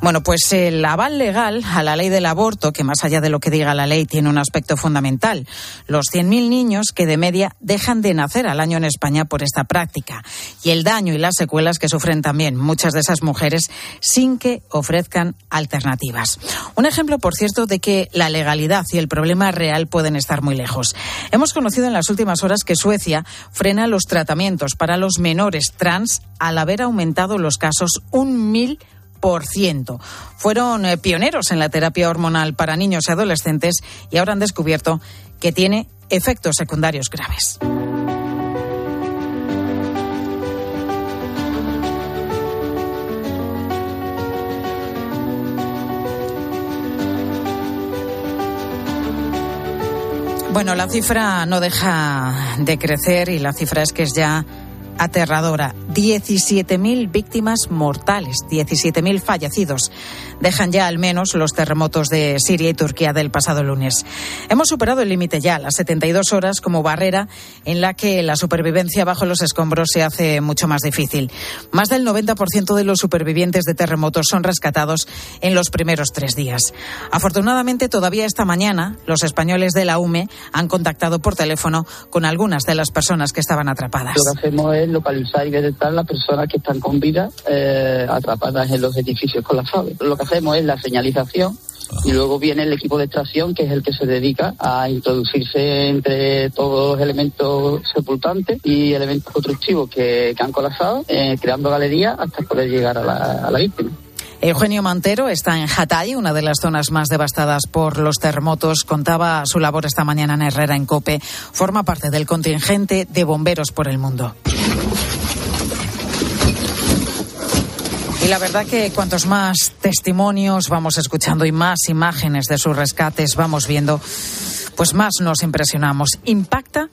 Bueno, pues el aval legal a la ley del aborto, que más allá de lo que diga la ley tiene un aspecto fundamental, los 100.000 niños que de media dejan de nacer al año en España por esta práctica y el daño y las secuelas que sufren también muchas de esas mujeres sin que ofrezcan alternativas. Un ejemplo, por cierto, de que la legalidad y el problema real pueden estar muy lejos. Hemos conocido en las últimas horas que Suecia frena los tratamientos para los menores trans al haber aumentado los casos un mil por ciento. Fueron eh, pioneros en la terapia hormonal para niños y adolescentes y ahora han descubierto que tiene efectos secundarios graves. Bueno, la cifra no deja de crecer y la cifra es que es ya aterradora. 17.000 víctimas mortales, 17.000 fallecidos. Dejan ya al menos los terremotos de Siria y Turquía del pasado lunes. Hemos superado el límite ya, las 72 horas como barrera en la que la supervivencia bajo los escombros se hace mucho más difícil. Más del 90% de los supervivientes de terremotos son rescatados en los primeros tres días. Afortunadamente, todavía esta mañana, los españoles de la UME han contactado por teléfono con algunas de las personas que estaban atrapadas. Lo que hacemos es localizar y detectar las personas que están con vida eh, atrapadas en los edificios con las aves. Lo que hacemos es la señalización y luego viene el equipo de extracción, que es el que se dedica a introducirse entre todos los elementos sepultantes y elementos constructivos que, han colapsado, eh, creando galerías hasta poder llegar a la, a la víctima. Eugenio Mantero está en Hatay, una de las zonas más devastadas por los terremotos. Contaba su labor esta mañana en Herrera, en Cope. Forma parte del contingente de bomberos por el mundo. Y la verdad que cuantos más testimonios vamos escuchando y más imágenes de sus rescates vamos viendo, pues más nos impresionamos. Impacta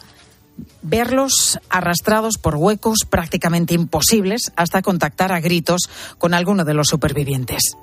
verlos arrastrados por huecos prácticamente imposibles hasta contactar a gritos con alguno de los supervivientes.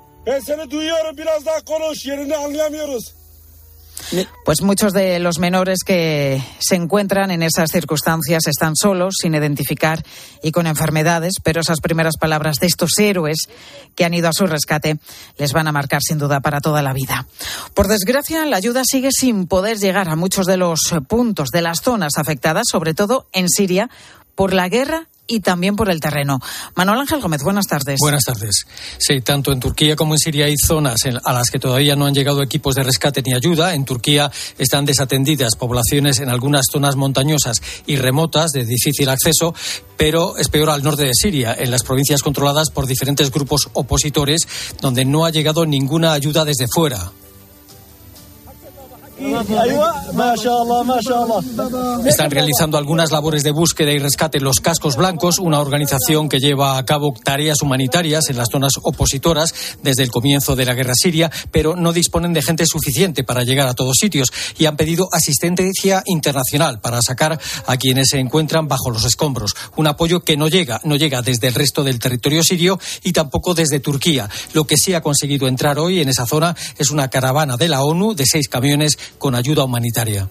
Pues muchos de los menores que se encuentran en esas circunstancias están solos, sin identificar y con enfermedades, pero esas primeras palabras de estos héroes que han ido a su rescate les van a marcar sin duda para toda la vida. Por desgracia, la ayuda sigue sin poder llegar a muchos de los puntos de las zonas afectadas, sobre todo en Siria, por la guerra y también por el terreno. Manuel Ángel Gómez, buenas tardes. Buenas tardes. Sí, tanto en Turquía como en Siria hay zonas a las que todavía no han llegado equipos de rescate ni ayuda. En Turquía están desatendidas poblaciones en algunas zonas montañosas y remotas de difícil acceso, pero es peor al norte de Siria, en las provincias controladas por diferentes grupos opositores, donde no ha llegado ninguna ayuda desde fuera. Están realizando algunas labores de búsqueda y rescate los cascos blancos, una organización que lleva a cabo tareas humanitarias en las zonas opositoras desde el comienzo de la guerra siria, pero no disponen de gente suficiente para llegar a todos sitios y han pedido asistencia internacional para sacar a quienes se encuentran bajo los escombros. Un apoyo que no llega, no llega desde el resto del territorio sirio y tampoco desde Turquía. Lo que sí ha conseguido entrar hoy en esa zona es una caravana de la ONU de seis camiones con ayuda humanitaria.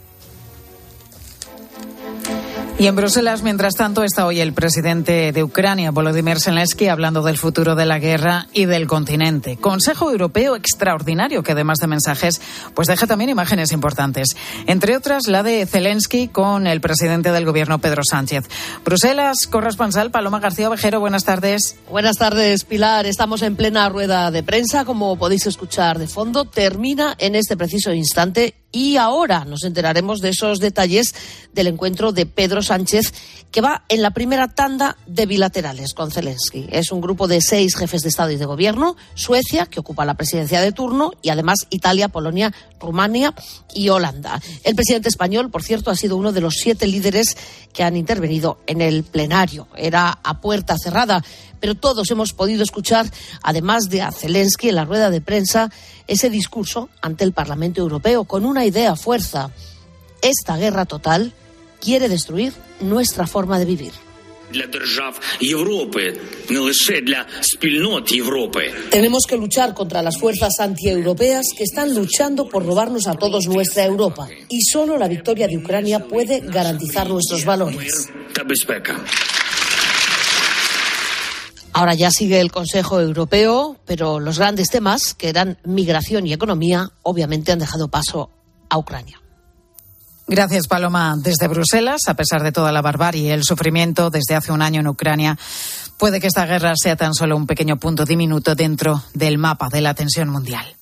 Y en Bruselas, mientras tanto, está hoy el presidente de Ucrania, Volodymyr Zelensky, hablando del futuro de la guerra y del continente. Consejo Europeo extraordinario que, además de mensajes, pues deja también imágenes importantes. Entre otras, la de Zelensky con el presidente del gobierno, Pedro Sánchez. Bruselas, corresponsal Paloma García Ovejero, buenas tardes. Buenas tardes, Pilar. Estamos en plena rueda de prensa. Como podéis escuchar de fondo, termina en este preciso instante Y ahora nos enteraremos de esos detalles del encuentro de Pedro Sánchez, que va en la primera tanda de bilaterales con Zelensky. Es un grupo de seis jefes de Estado y de Gobierno, Suecia, que ocupa la presidencia de turno, y además Italia, Polonia, Rumania y Holanda. El presidente español, por cierto, ha sido uno de los siete líderes que han intervenido en el plenario. Era a puerta cerrada, pero todos hemos podido escuchar, además de a Zelensky en la rueda de prensa, ese discurso ante el Parlamento Europeo con una idea fuerza. Esta guerra total quiere destruir nuestra forma de vivir. Tenemos que luchar contra las fuerzas antieuropeas que están luchando por robarnos a todos nuestra Europa. Y solo la victoria de Ucrania puede garantizar nuestros valores. Ahora ya sigue el Consejo Europeo, pero los grandes temas, que eran migración y economía, obviamente han dejado paso a Ucrania. Gracias, Paloma. Desde Bruselas, a pesar de toda la barbarie y el sufrimiento desde hace un año en Ucrania, puede que esta guerra sea tan solo un pequeño punto diminuto dentro del mapa de la tensión mundial.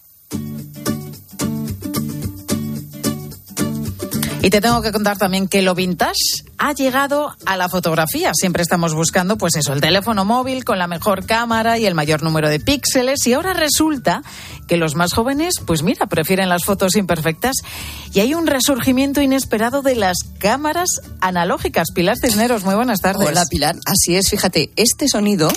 Y te tengo que contar también que lo vintage ha llegado a la fotografía. Siempre estamos buscando, pues eso, el teléfono móvil con la mejor cámara y el mayor número de píxeles. Y ahora resulta que los más jóvenes, pues mira, prefieren las fotos imperfectas. Y hay un resurgimiento inesperado de las cámaras analógicas. Pilar Cisneros, muy buenas tardes. Hola, Pilar. Así es, fíjate, este sonido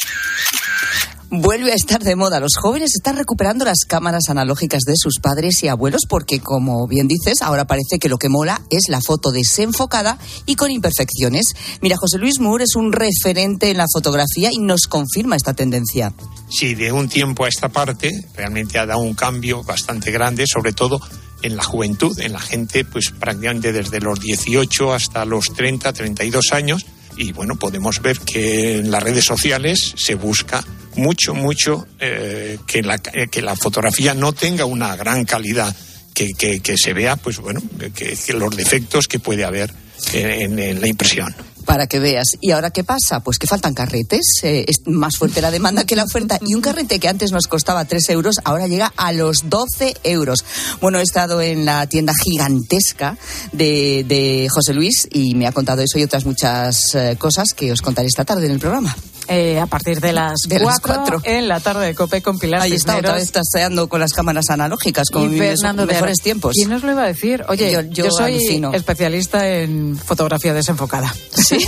vuelve a estar de moda. Los jóvenes están recuperando las cámaras analógicas de sus padres y abuelos porque, como bien dices, ahora parece que lo que mola es la foto desenfocada y con imperfecciones. Mira, José Luis Moore es un referente en la fotografía y nos confirma esta tendencia. Sí, de un tiempo a esta parte realmente ha dado un cambio bastante grande, sobre todo en la juventud, en la gente, pues prácticamente desde los 18 hasta los 30, 32 años. Y bueno, podemos ver que en las redes sociales se busca mucho, mucho eh, que, la, eh, que la fotografía no tenga una gran calidad, que, que, se vea, pues bueno, que, los defectos que puede haber en, la impresión para que veas. ¿Y ahora qué pasa? Pues que faltan carretes. Eh, es más fuerte la demanda que la oferta. Y un carrete que antes nos costaba 3 euros, ahora llega a los 12 euros. Bueno, he estado en la tienda gigantesca de, de José Luis y me ha contado eso y otras muchas cosas que os contaré esta tarde en el programa. Eh, a partir de las 4 en la tarde de COPE con Pilar Ahí está, otra vez taseando con las cámaras analógicas, con mis mejores tiempos. ¿Quién nos lo iba a decir? Oye, yo, soy especialista en fotografía desenfocada. Sí.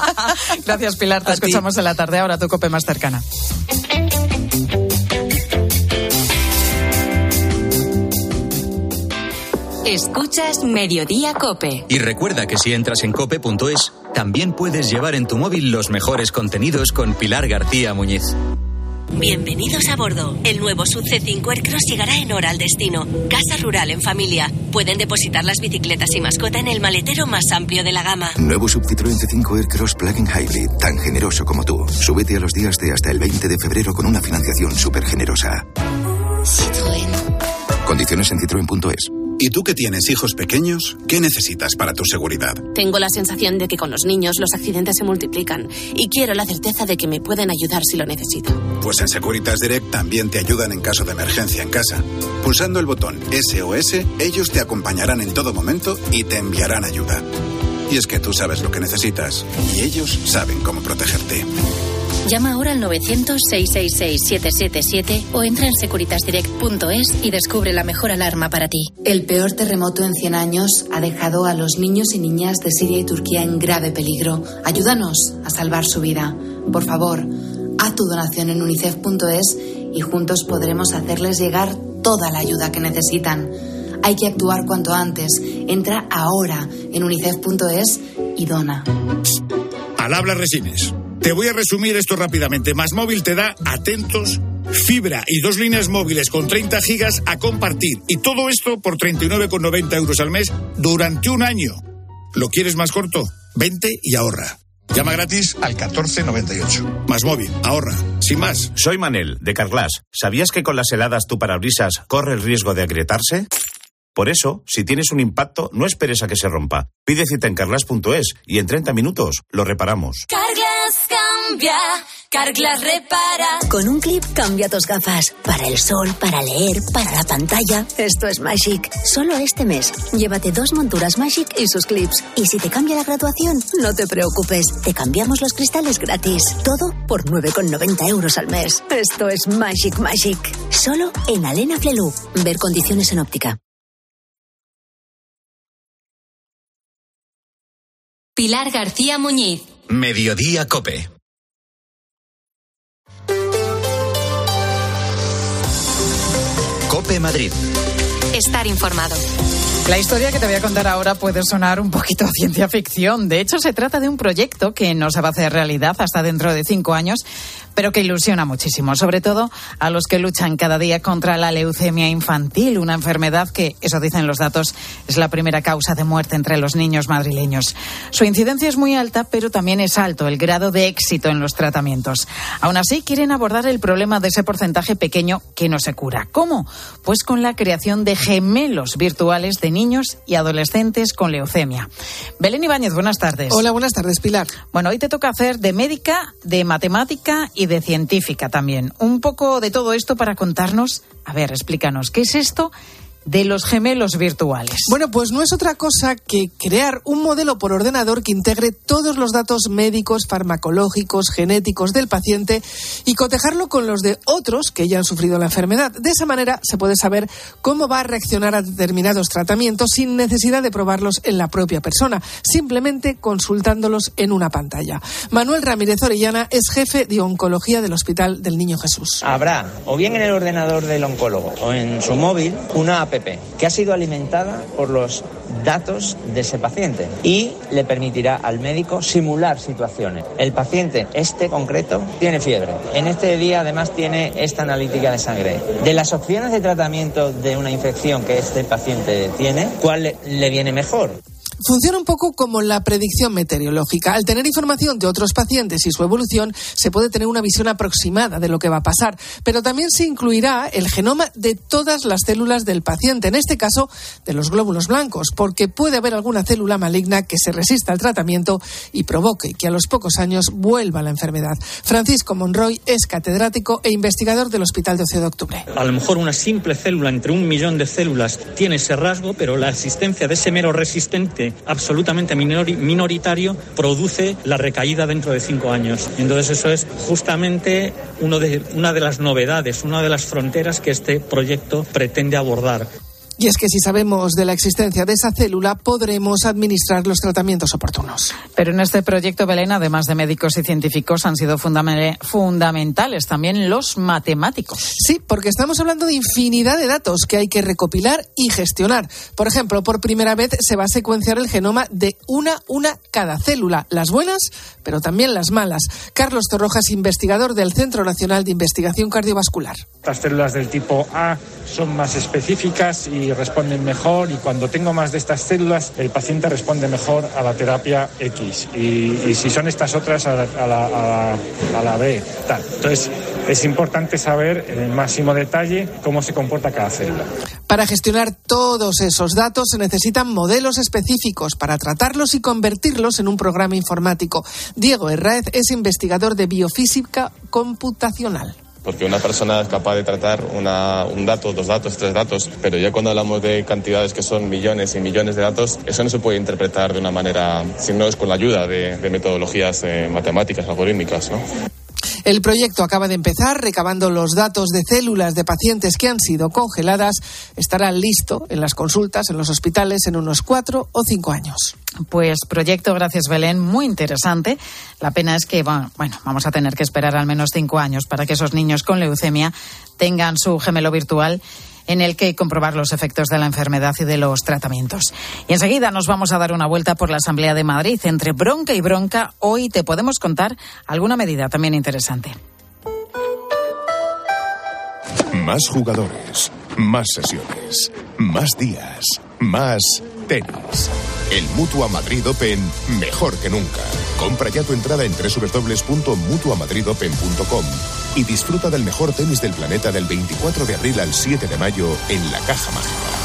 Gracias, Pilar. Te escuchamos en la tarde. Ahora tu COPE más cercana. Escuchas Mediodía Cope. Y recuerda que si entras en cope.es, también puedes llevar en tu móvil los mejores contenidos con Pilar García Muñiz. Bienvenidos a bordo. El nuevo Sub C5 Aircross llegará en hora al destino. Casa rural en familia. Pueden depositar las bicicletas y mascota en el maletero más amplio de la gama. Nuevo Sub Citroën C5 Aircross Plug-in Hybrid, tan generoso como tú. Súbete a los días de hasta el 20 de febrero con una financiación súper generosa. Citroën. Condiciones en citroen.es. ¿Y tú que tienes hijos pequeños? ¿Qué necesitas para tu seguridad? Tengo la sensación de que con los niños los accidentes se multiplican y quiero la certeza de que me pueden ayudar si lo necesito. Pues en Securitas Direct también te ayudan en caso de emergencia en casa. Pulsando el botón SOS, ellos te acompañarán en todo momento y te enviarán ayuda. Y es que tú sabes lo que necesitas y ellos saben cómo protegerte. Llama ahora al 900-666-777 o entra en securitasdirect.es y descubre la mejor alarma para ti. El peor terremoto en 100 años ha dejado a los niños y niñas de Siria y Turquía en grave peligro. Ayúdanos a salvar su vida. Por favor, haz tu donación en unicef.es y juntos podremos hacerles llegar toda la ayuda que necesitan. Hay que actuar cuanto antes. Entra ahora en unicef.es y dona. Al habla Resines. Te voy a resumir esto rápidamente. Más móvil te da atentos fibra y dos líneas móviles con 30 gigas a compartir. Y todo esto por 39,90 euros al mes durante un año. ¿Lo quieres más corto? Vente y ahorra. Llama gratis al 1498. Más móvil, ahorra. Sin más. Soy Manel, de Carglass. ¿Sabías que con las heladas tu parabrisas corre el riesgo de agrietarse? Por eso, si tienes un impacto, no esperes a que se rompa. Pide cita en carglass.es y en 30 minutos lo reparamos. Carglass cambia. Carglass repara. Con un clip cambia tus gafas. Para el sol, para leer, para la pantalla. Esto es Magic. Solo este mes. Llévate dos monturas Magic y sus clips. Y si te cambia la graduación, no te preocupes. Te cambiamos los cristales gratis. Todo por 9,90 euros al mes. Esto es Magic Magic. Solo en Alena Flelu. Ver condiciones en óptica. Pilar García Muñiz. Mediodía Cope. Cope Madrid. Estar informado. La historia que te voy a contar ahora puede sonar un poquito a ciencia ficción. De hecho, se trata de un proyecto que no se va a hacer realidad hasta dentro de cinco años, pero que ilusiona muchísimo, sobre todo a los que luchan cada día contra la leucemia infantil, una enfermedad que, eso dicen los datos, es la primera causa de muerte entre los niños madrileños. Su incidencia es muy alta, pero también es alto el grado de éxito en los tratamientos. Aún así, quieren abordar el problema de ese porcentaje pequeño que no se cura. ¿Cómo? Pues con la creación de gemelos virtuales de niños y adolescentes con leucemia. Belén Ibáñez, buenas tardes. Hola, buenas tardes, Pilar. Bueno, hoy te toca hacer de médica, de matemática y de científica también. Un poco de todo esto para contarnos, a ver, explícanos, ¿qué es esto de los gemelos virtuales? Bueno, pues no es otra cosa que crear un modelo por ordenador que integre todos los datos médicos, farmacológicos, genéticos del paciente y cotejarlo con los de otros que ya han sufrido la enfermedad. De esa manera se puede saber cómo va a reaccionar a determinados tratamientos sin necesidad de probarlos en la propia persona, simplemente consultándolos en una pantalla. Manuel Ramírez Orellana es jefe de oncología del Hospital del Niño Jesús. Habrá o bien en el ordenador del oncólogo o en su móvil una app que ha sido alimentada por los datos de ese paciente y le permitirá al médico simular situaciones. El paciente, este concreto, tiene fiebre. En este día además tiene esta analítica de sangre. De las opciones de tratamiento de una infección que este paciente tiene, ¿cuál le viene mejor? Funciona un poco como la predicción meteorológica. Al tener información de otros pacientes y su evolución, se puede tener una visión aproximada de lo que va a pasar, pero también se incluirá el genoma de todas las células del paciente, en este caso de los glóbulos blancos, porque puede haber alguna célula maligna que se resista al tratamiento y provoque que a los pocos años vuelva la enfermedad. Francisco Monroy es catedrático e investigador del Hospital 12 de Octubre. A lo mejor una simple célula entre un millón de células tiene ese rasgo, pero la existencia de ese mero resistente absolutamente minoritario produce la recaída dentro de cinco años. Entonces eso es justamente una de las novedades, una de las fronteras que este proyecto pretende abordar. Y es que si sabemos de la existencia de esa célula, podremos administrar los tratamientos oportunos. Pero en este proyecto, Belén, además de médicos y científicos, han sido fundamentales también los matemáticos. Sí, porque estamos hablando de infinidad de datos que hay que recopilar y gestionar. Por ejemplo, por primera vez se va a secuenciar el genoma de una una cada célula, las buenas, pero también las malas. Carlos Torrojas, investigador del Centro Nacional de Investigación Cardiovascular. Las células del tipo A son más específicas y responden mejor y cuando tengo más de estas células el paciente responde mejor a la terapia X y, si son estas otras a la, a la, a la B. Tal. Entonces es importante saber en el máximo detalle cómo se comporta cada célula. Para gestionar todos esos datos se necesitan modelos específicos para tratarlos y convertirlos en un programa informático. Diego Herráez es investigador de biofísica computacional porque una persona es capaz de tratar un dato, dos datos, tres datos, pero ya cuando hablamos de cantidades que son millones y millones de datos, eso no se puede interpretar de una manera, si no es con la ayuda de, de metodologías eh, matemáticas, algorítmicas. ¿no? El proyecto acaba de empezar, recabando los datos de células de pacientes que han sido congeladas. Estará listo en las consultas en los hospitales en unos cuatro o cinco años. Pues proyecto, gracias Belén, muy interesante. La pena es que, bueno, vamos a tener que esperar al menos cinco años para que esos niños con leucemia tengan su gemelo virtual en el que comprobar los efectos de la enfermedad y de los tratamientos. Y enseguida nos vamos a dar una vuelta por la Asamblea de Madrid. Entre bronca y bronca, hoy te podemos contar alguna medida también interesante. Más jugadores, más sesiones, más días, más tenis. El Mutua Madrid Open mejor que nunca. Compra ya tu entrada en www.mutuamadridopen.com y disfruta del mejor tenis del planeta del 24 de abril al 7 de mayo en la Caja Mágica.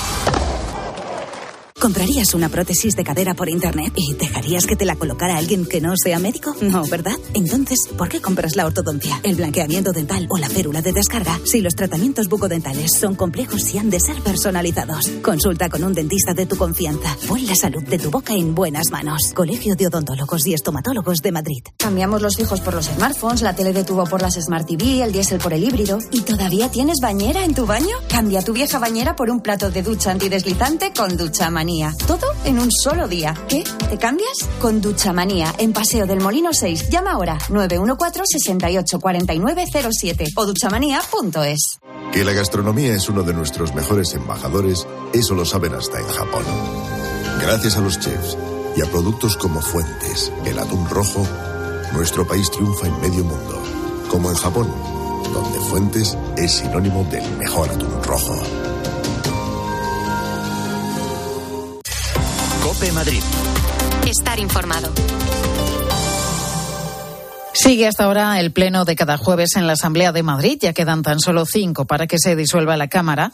¿Comprarías una prótesis de cadera por internet y dejarías que te la colocara alguien que no sea médico? No, ¿verdad? Entonces, ¿por qué compras la ortodoncia, el blanqueamiento dental o la férula de descarga si los tratamientos bucodentales son complejos y han de ser personalizados? Consulta con un dentista de tu confianza. Pon la salud de tu boca en buenas manos. Colegio de Odontólogos y Estomatólogos de Madrid. Cambiamos los fijos por los smartphones, la tele de tubo por las Smart TV, el diésel por el híbrido. ¿Y todavía tienes bañera en tu baño? Cambia tu vieja bañera por un plato de ducha antideslizante con ducha todo en un solo día. ¿Qué? ¿Te cambias? Con Duchamanía, en Paseo del Molino 6. Llama ahora 914-684907 o duchamanía.es. Que la gastronomía es uno de nuestros mejores embajadores, eso lo saben hasta en Japón. Gracias a los chefs y a productos como Fuentes, el atún rojo, nuestro país triunfa en medio mundo. Como en Japón, donde Fuentes es sinónimo del mejor atún rojo. Cope Madrid. Estar informado. Sigue hasta ahora el pleno de cada jueves en la Asamblea de Madrid. Ya quedan tan solo cinco para que se disuelva la Cámara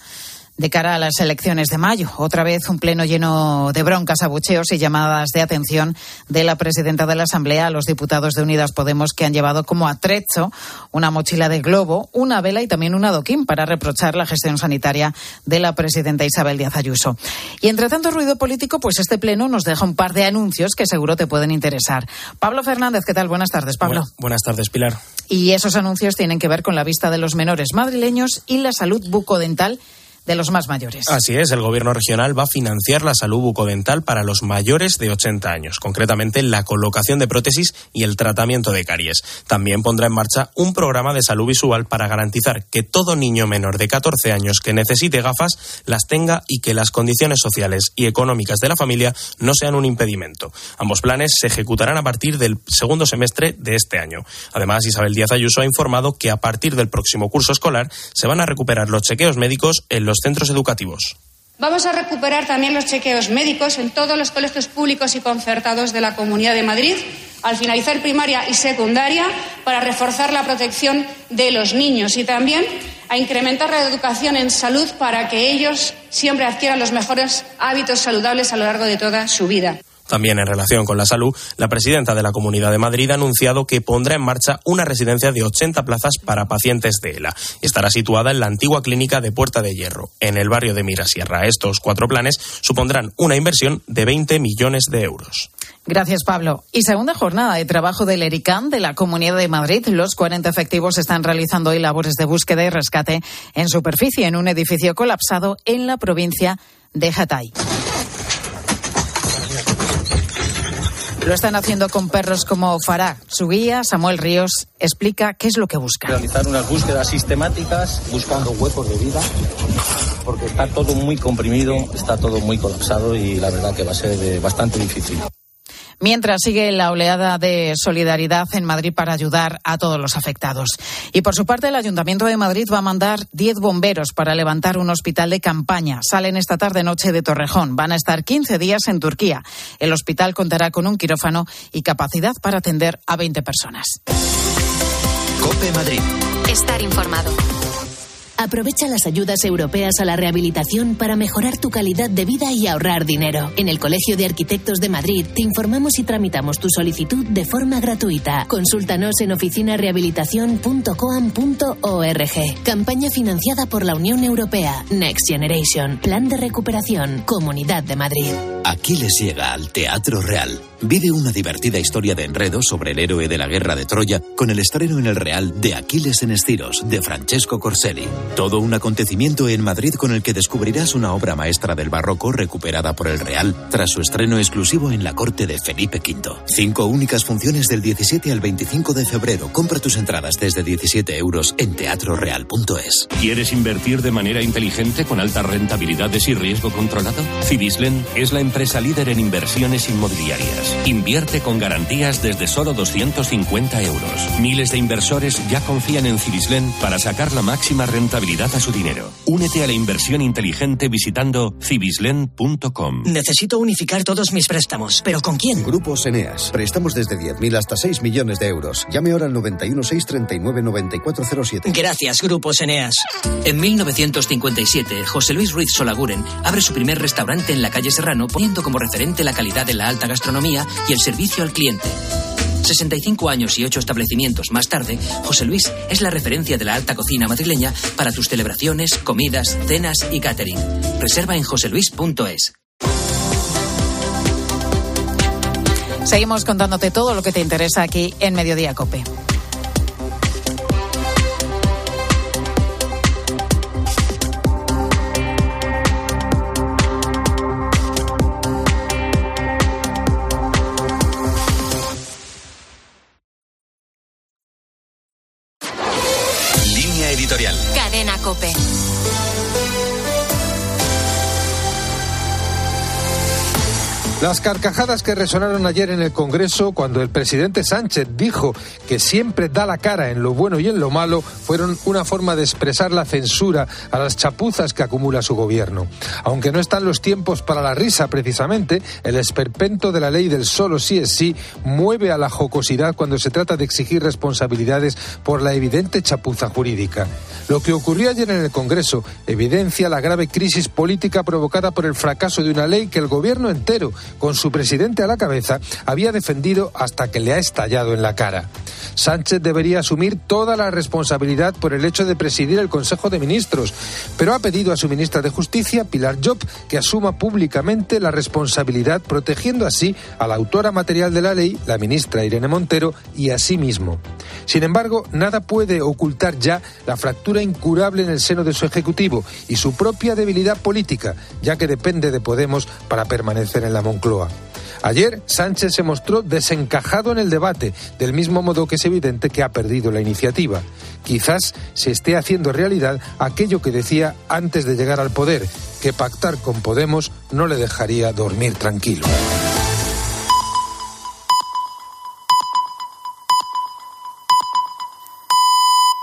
de cara a las elecciones de mayo. Otra vez un pleno lleno de broncas, abucheos y llamadas de atención de la presidenta de la Asamblea a los diputados de Unidas Podemos que han llevado como atrecho una mochila de globo, una vela y también un adoquín para reprochar la gestión sanitaria de la presidenta Isabel Díaz Ayuso. Y entre tanto ruido político, pues este pleno nos deja un par de anuncios que seguro te pueden interesar. Pablo Fernández, ¿qué tal? Buenas tardes, Pablo. buenas tardes, Pilar. Y esos anuncios tienen que ver con la vista de los menores madrileños y la salud bucodental de los más mayores. Así es, el gobierno regional va a financiar la salud bucodental para los mayores de 80 años, concretamente la colocación de prótesis y el tratamiento de caries. También pondrá en marcha un programa de salud visual para garantizar que todo niño menor de 14 años que necesite gafas las tenga y que las condiciones sociales y económicas de la familia no sean un impedimento. Ambos planes se ejecutarán a partir del segundo semestre de este año. Además, Isabel Díaz Ayuso ha informado que a partir del próximo curso escolar se van a recuperar los chequeos médicos en los centros educativos. Vamos a recuperar también los chequeos médicos en todos los colegios públicos y concertados de la Comunidad de Madrid al finalizar primaria y secundaria para reforzar la protección de los niños y también a incrementar la educación en salud para que ellos siempre adquieran los mejores hábitos saludables a lo largo de toda su vida. También en relación con la salud, la presidenta de la Comunidad de Madrid ha anunciado que pondrá en marcha una residencia de 80 plazas para pacientes de ELA. Estará situada en la antigua clínica de Puerta de Hierro, en el barrio de Mirasierra. Estos cuatro planes supondrán una inversión de 20 millones de euros. Gracias, Pablo. Y segunda jornada de trabajo del ERICAN de la Comunidad de Madrid. Los 40 efectivos están realizando hoy labores de búsqueda y rescate en superficie en un edificio colapsado en la provincia de Hatay. Lo están haciendo con perros como Farah. Su guía, Samuel Ríos, explica qué es lo que busca. Realizar unas búsquedas sistemáticas buscando huecos de vida, porque está todo muy comprimido, está todo muy colapsado y la verdad que va a ser bastante difícil mientras sigue la oleada de solidaridad en Madrid para ayudar a todos los afectados. Y por su parte, el Ayuntamiento de Madrid va a mandar 10 bomberos para levantar un hospital de campaña. Salen esta tarde noche de Torrejón. Van a estar 15 días en Turquía. El hospital contará con un quirófano y capacidad para atender a 20 personas. Cope Madrid. Estar informado. Aprovecha las ayudas europeas a la rehabilitación para mejorar tu calidad de vida y ahorrar dinero. En el Colegio de Arquitectos de Madrid te informamos y tramitamos tu solicitud de forma gratuita. Consúltanos en oficinarehabilitación.coam.org. Campaña financiada por la Unión Europea. Next Generation. Plan de recuperación. Comunidad de Madrid. Aquí les llega al Teatro Real. Vive una divertida historia de enredo sobre el héroe de la guerra de Troya con el estreno en el Real de Aquiles en Estiros de Francesco Corselli. Todo un acontecimiento en Madrid con el que descubrirás una obra maestra del barroco recuperada por el Real tras su estreno exclusivo en la corte de Felipe V. Cinco únicas funciones del 17 al 25 de febrero. Compra tus entradas desde 17 euros en teatroreal.es. ¿Quieres invertir de manera inteligente con altas rentabilidades y riesgo controlado? Cibislen es la empresa empresa líder en inversiones inmobiliarias. Invierte con garantías desde solo 250 euros. Miles de inversores ya confían en Cibislen para sacar la máxima rentabilidad a su dinero. Únete a la inversión inteligente visitando cibislen.com. Necesito unificar todos mis préstamos, pero ¿con quién? Grupos Eneas. Prestamos desde 10.000 hasta 6 millones de euros. Llame ahora al 91 639 9407. Gracias, Grupos Eneas. En 1957, José Luis Ruiz Solaguren abre su primer restaurante en la calle Serrano, poniendo como referente la calidad de la alta gastronomía y el servicio al cliente. 65 años y 8 establecimientos más tarde, José Luis es la referencia de la alta cocina madrileña para tus celebraciones, comidas, cenas y catering. Reserva en joseluis.es. Seguimos contándote todo lo que te interesa aquí en Mediodía Cope. Carcajadas que resonaron ayer en el Congreso cuando el presidente Sánchez dijo que siempre da la cara en lo bueno y en lo malo fueron una forma de expresar la censura a las chapuzas que acumula su gobierno. Aunque no están los tiempos para la risa precisamente, el esperpento de la ley del solo sí es sí mueve a la jocosidad cuando se trata de exigir responsabilidades por la evidente chapuza jurídica. Lo que ocurrió ayer en el Congreso evidencia la grave crisis política provocada por el fracaso de una ley que el gobierno entero su presidente a la cabeza, había defendido hasta que le ha estallado en la cara. Sánchez debería asumir toda la responsabilidad por el hecho de presidir el Consejo de Ministros, pero ha pedido a su ministra de Justicia, Pilar Job, que asuma públicamente la responsabilidad, protegiendo así a la autora material de la ley, la ministra Irene Montero, y a sí mismo. Sin embargo, nada puede ocultar ya la fractura incurable en el seno de su Ejecutivo y su propia debilidad política, ya que depende de Podemos para permanecer en la Moncloa. Ayer Sánchez se mostró desencajado en el debate, del mismo modo que es evidente que ha perdido la iniciativa. Quizás se esté haciendo realidad aquello que decía antes de llegar al poder, que pactar con Podemos no le dejaría dormir tranquilo.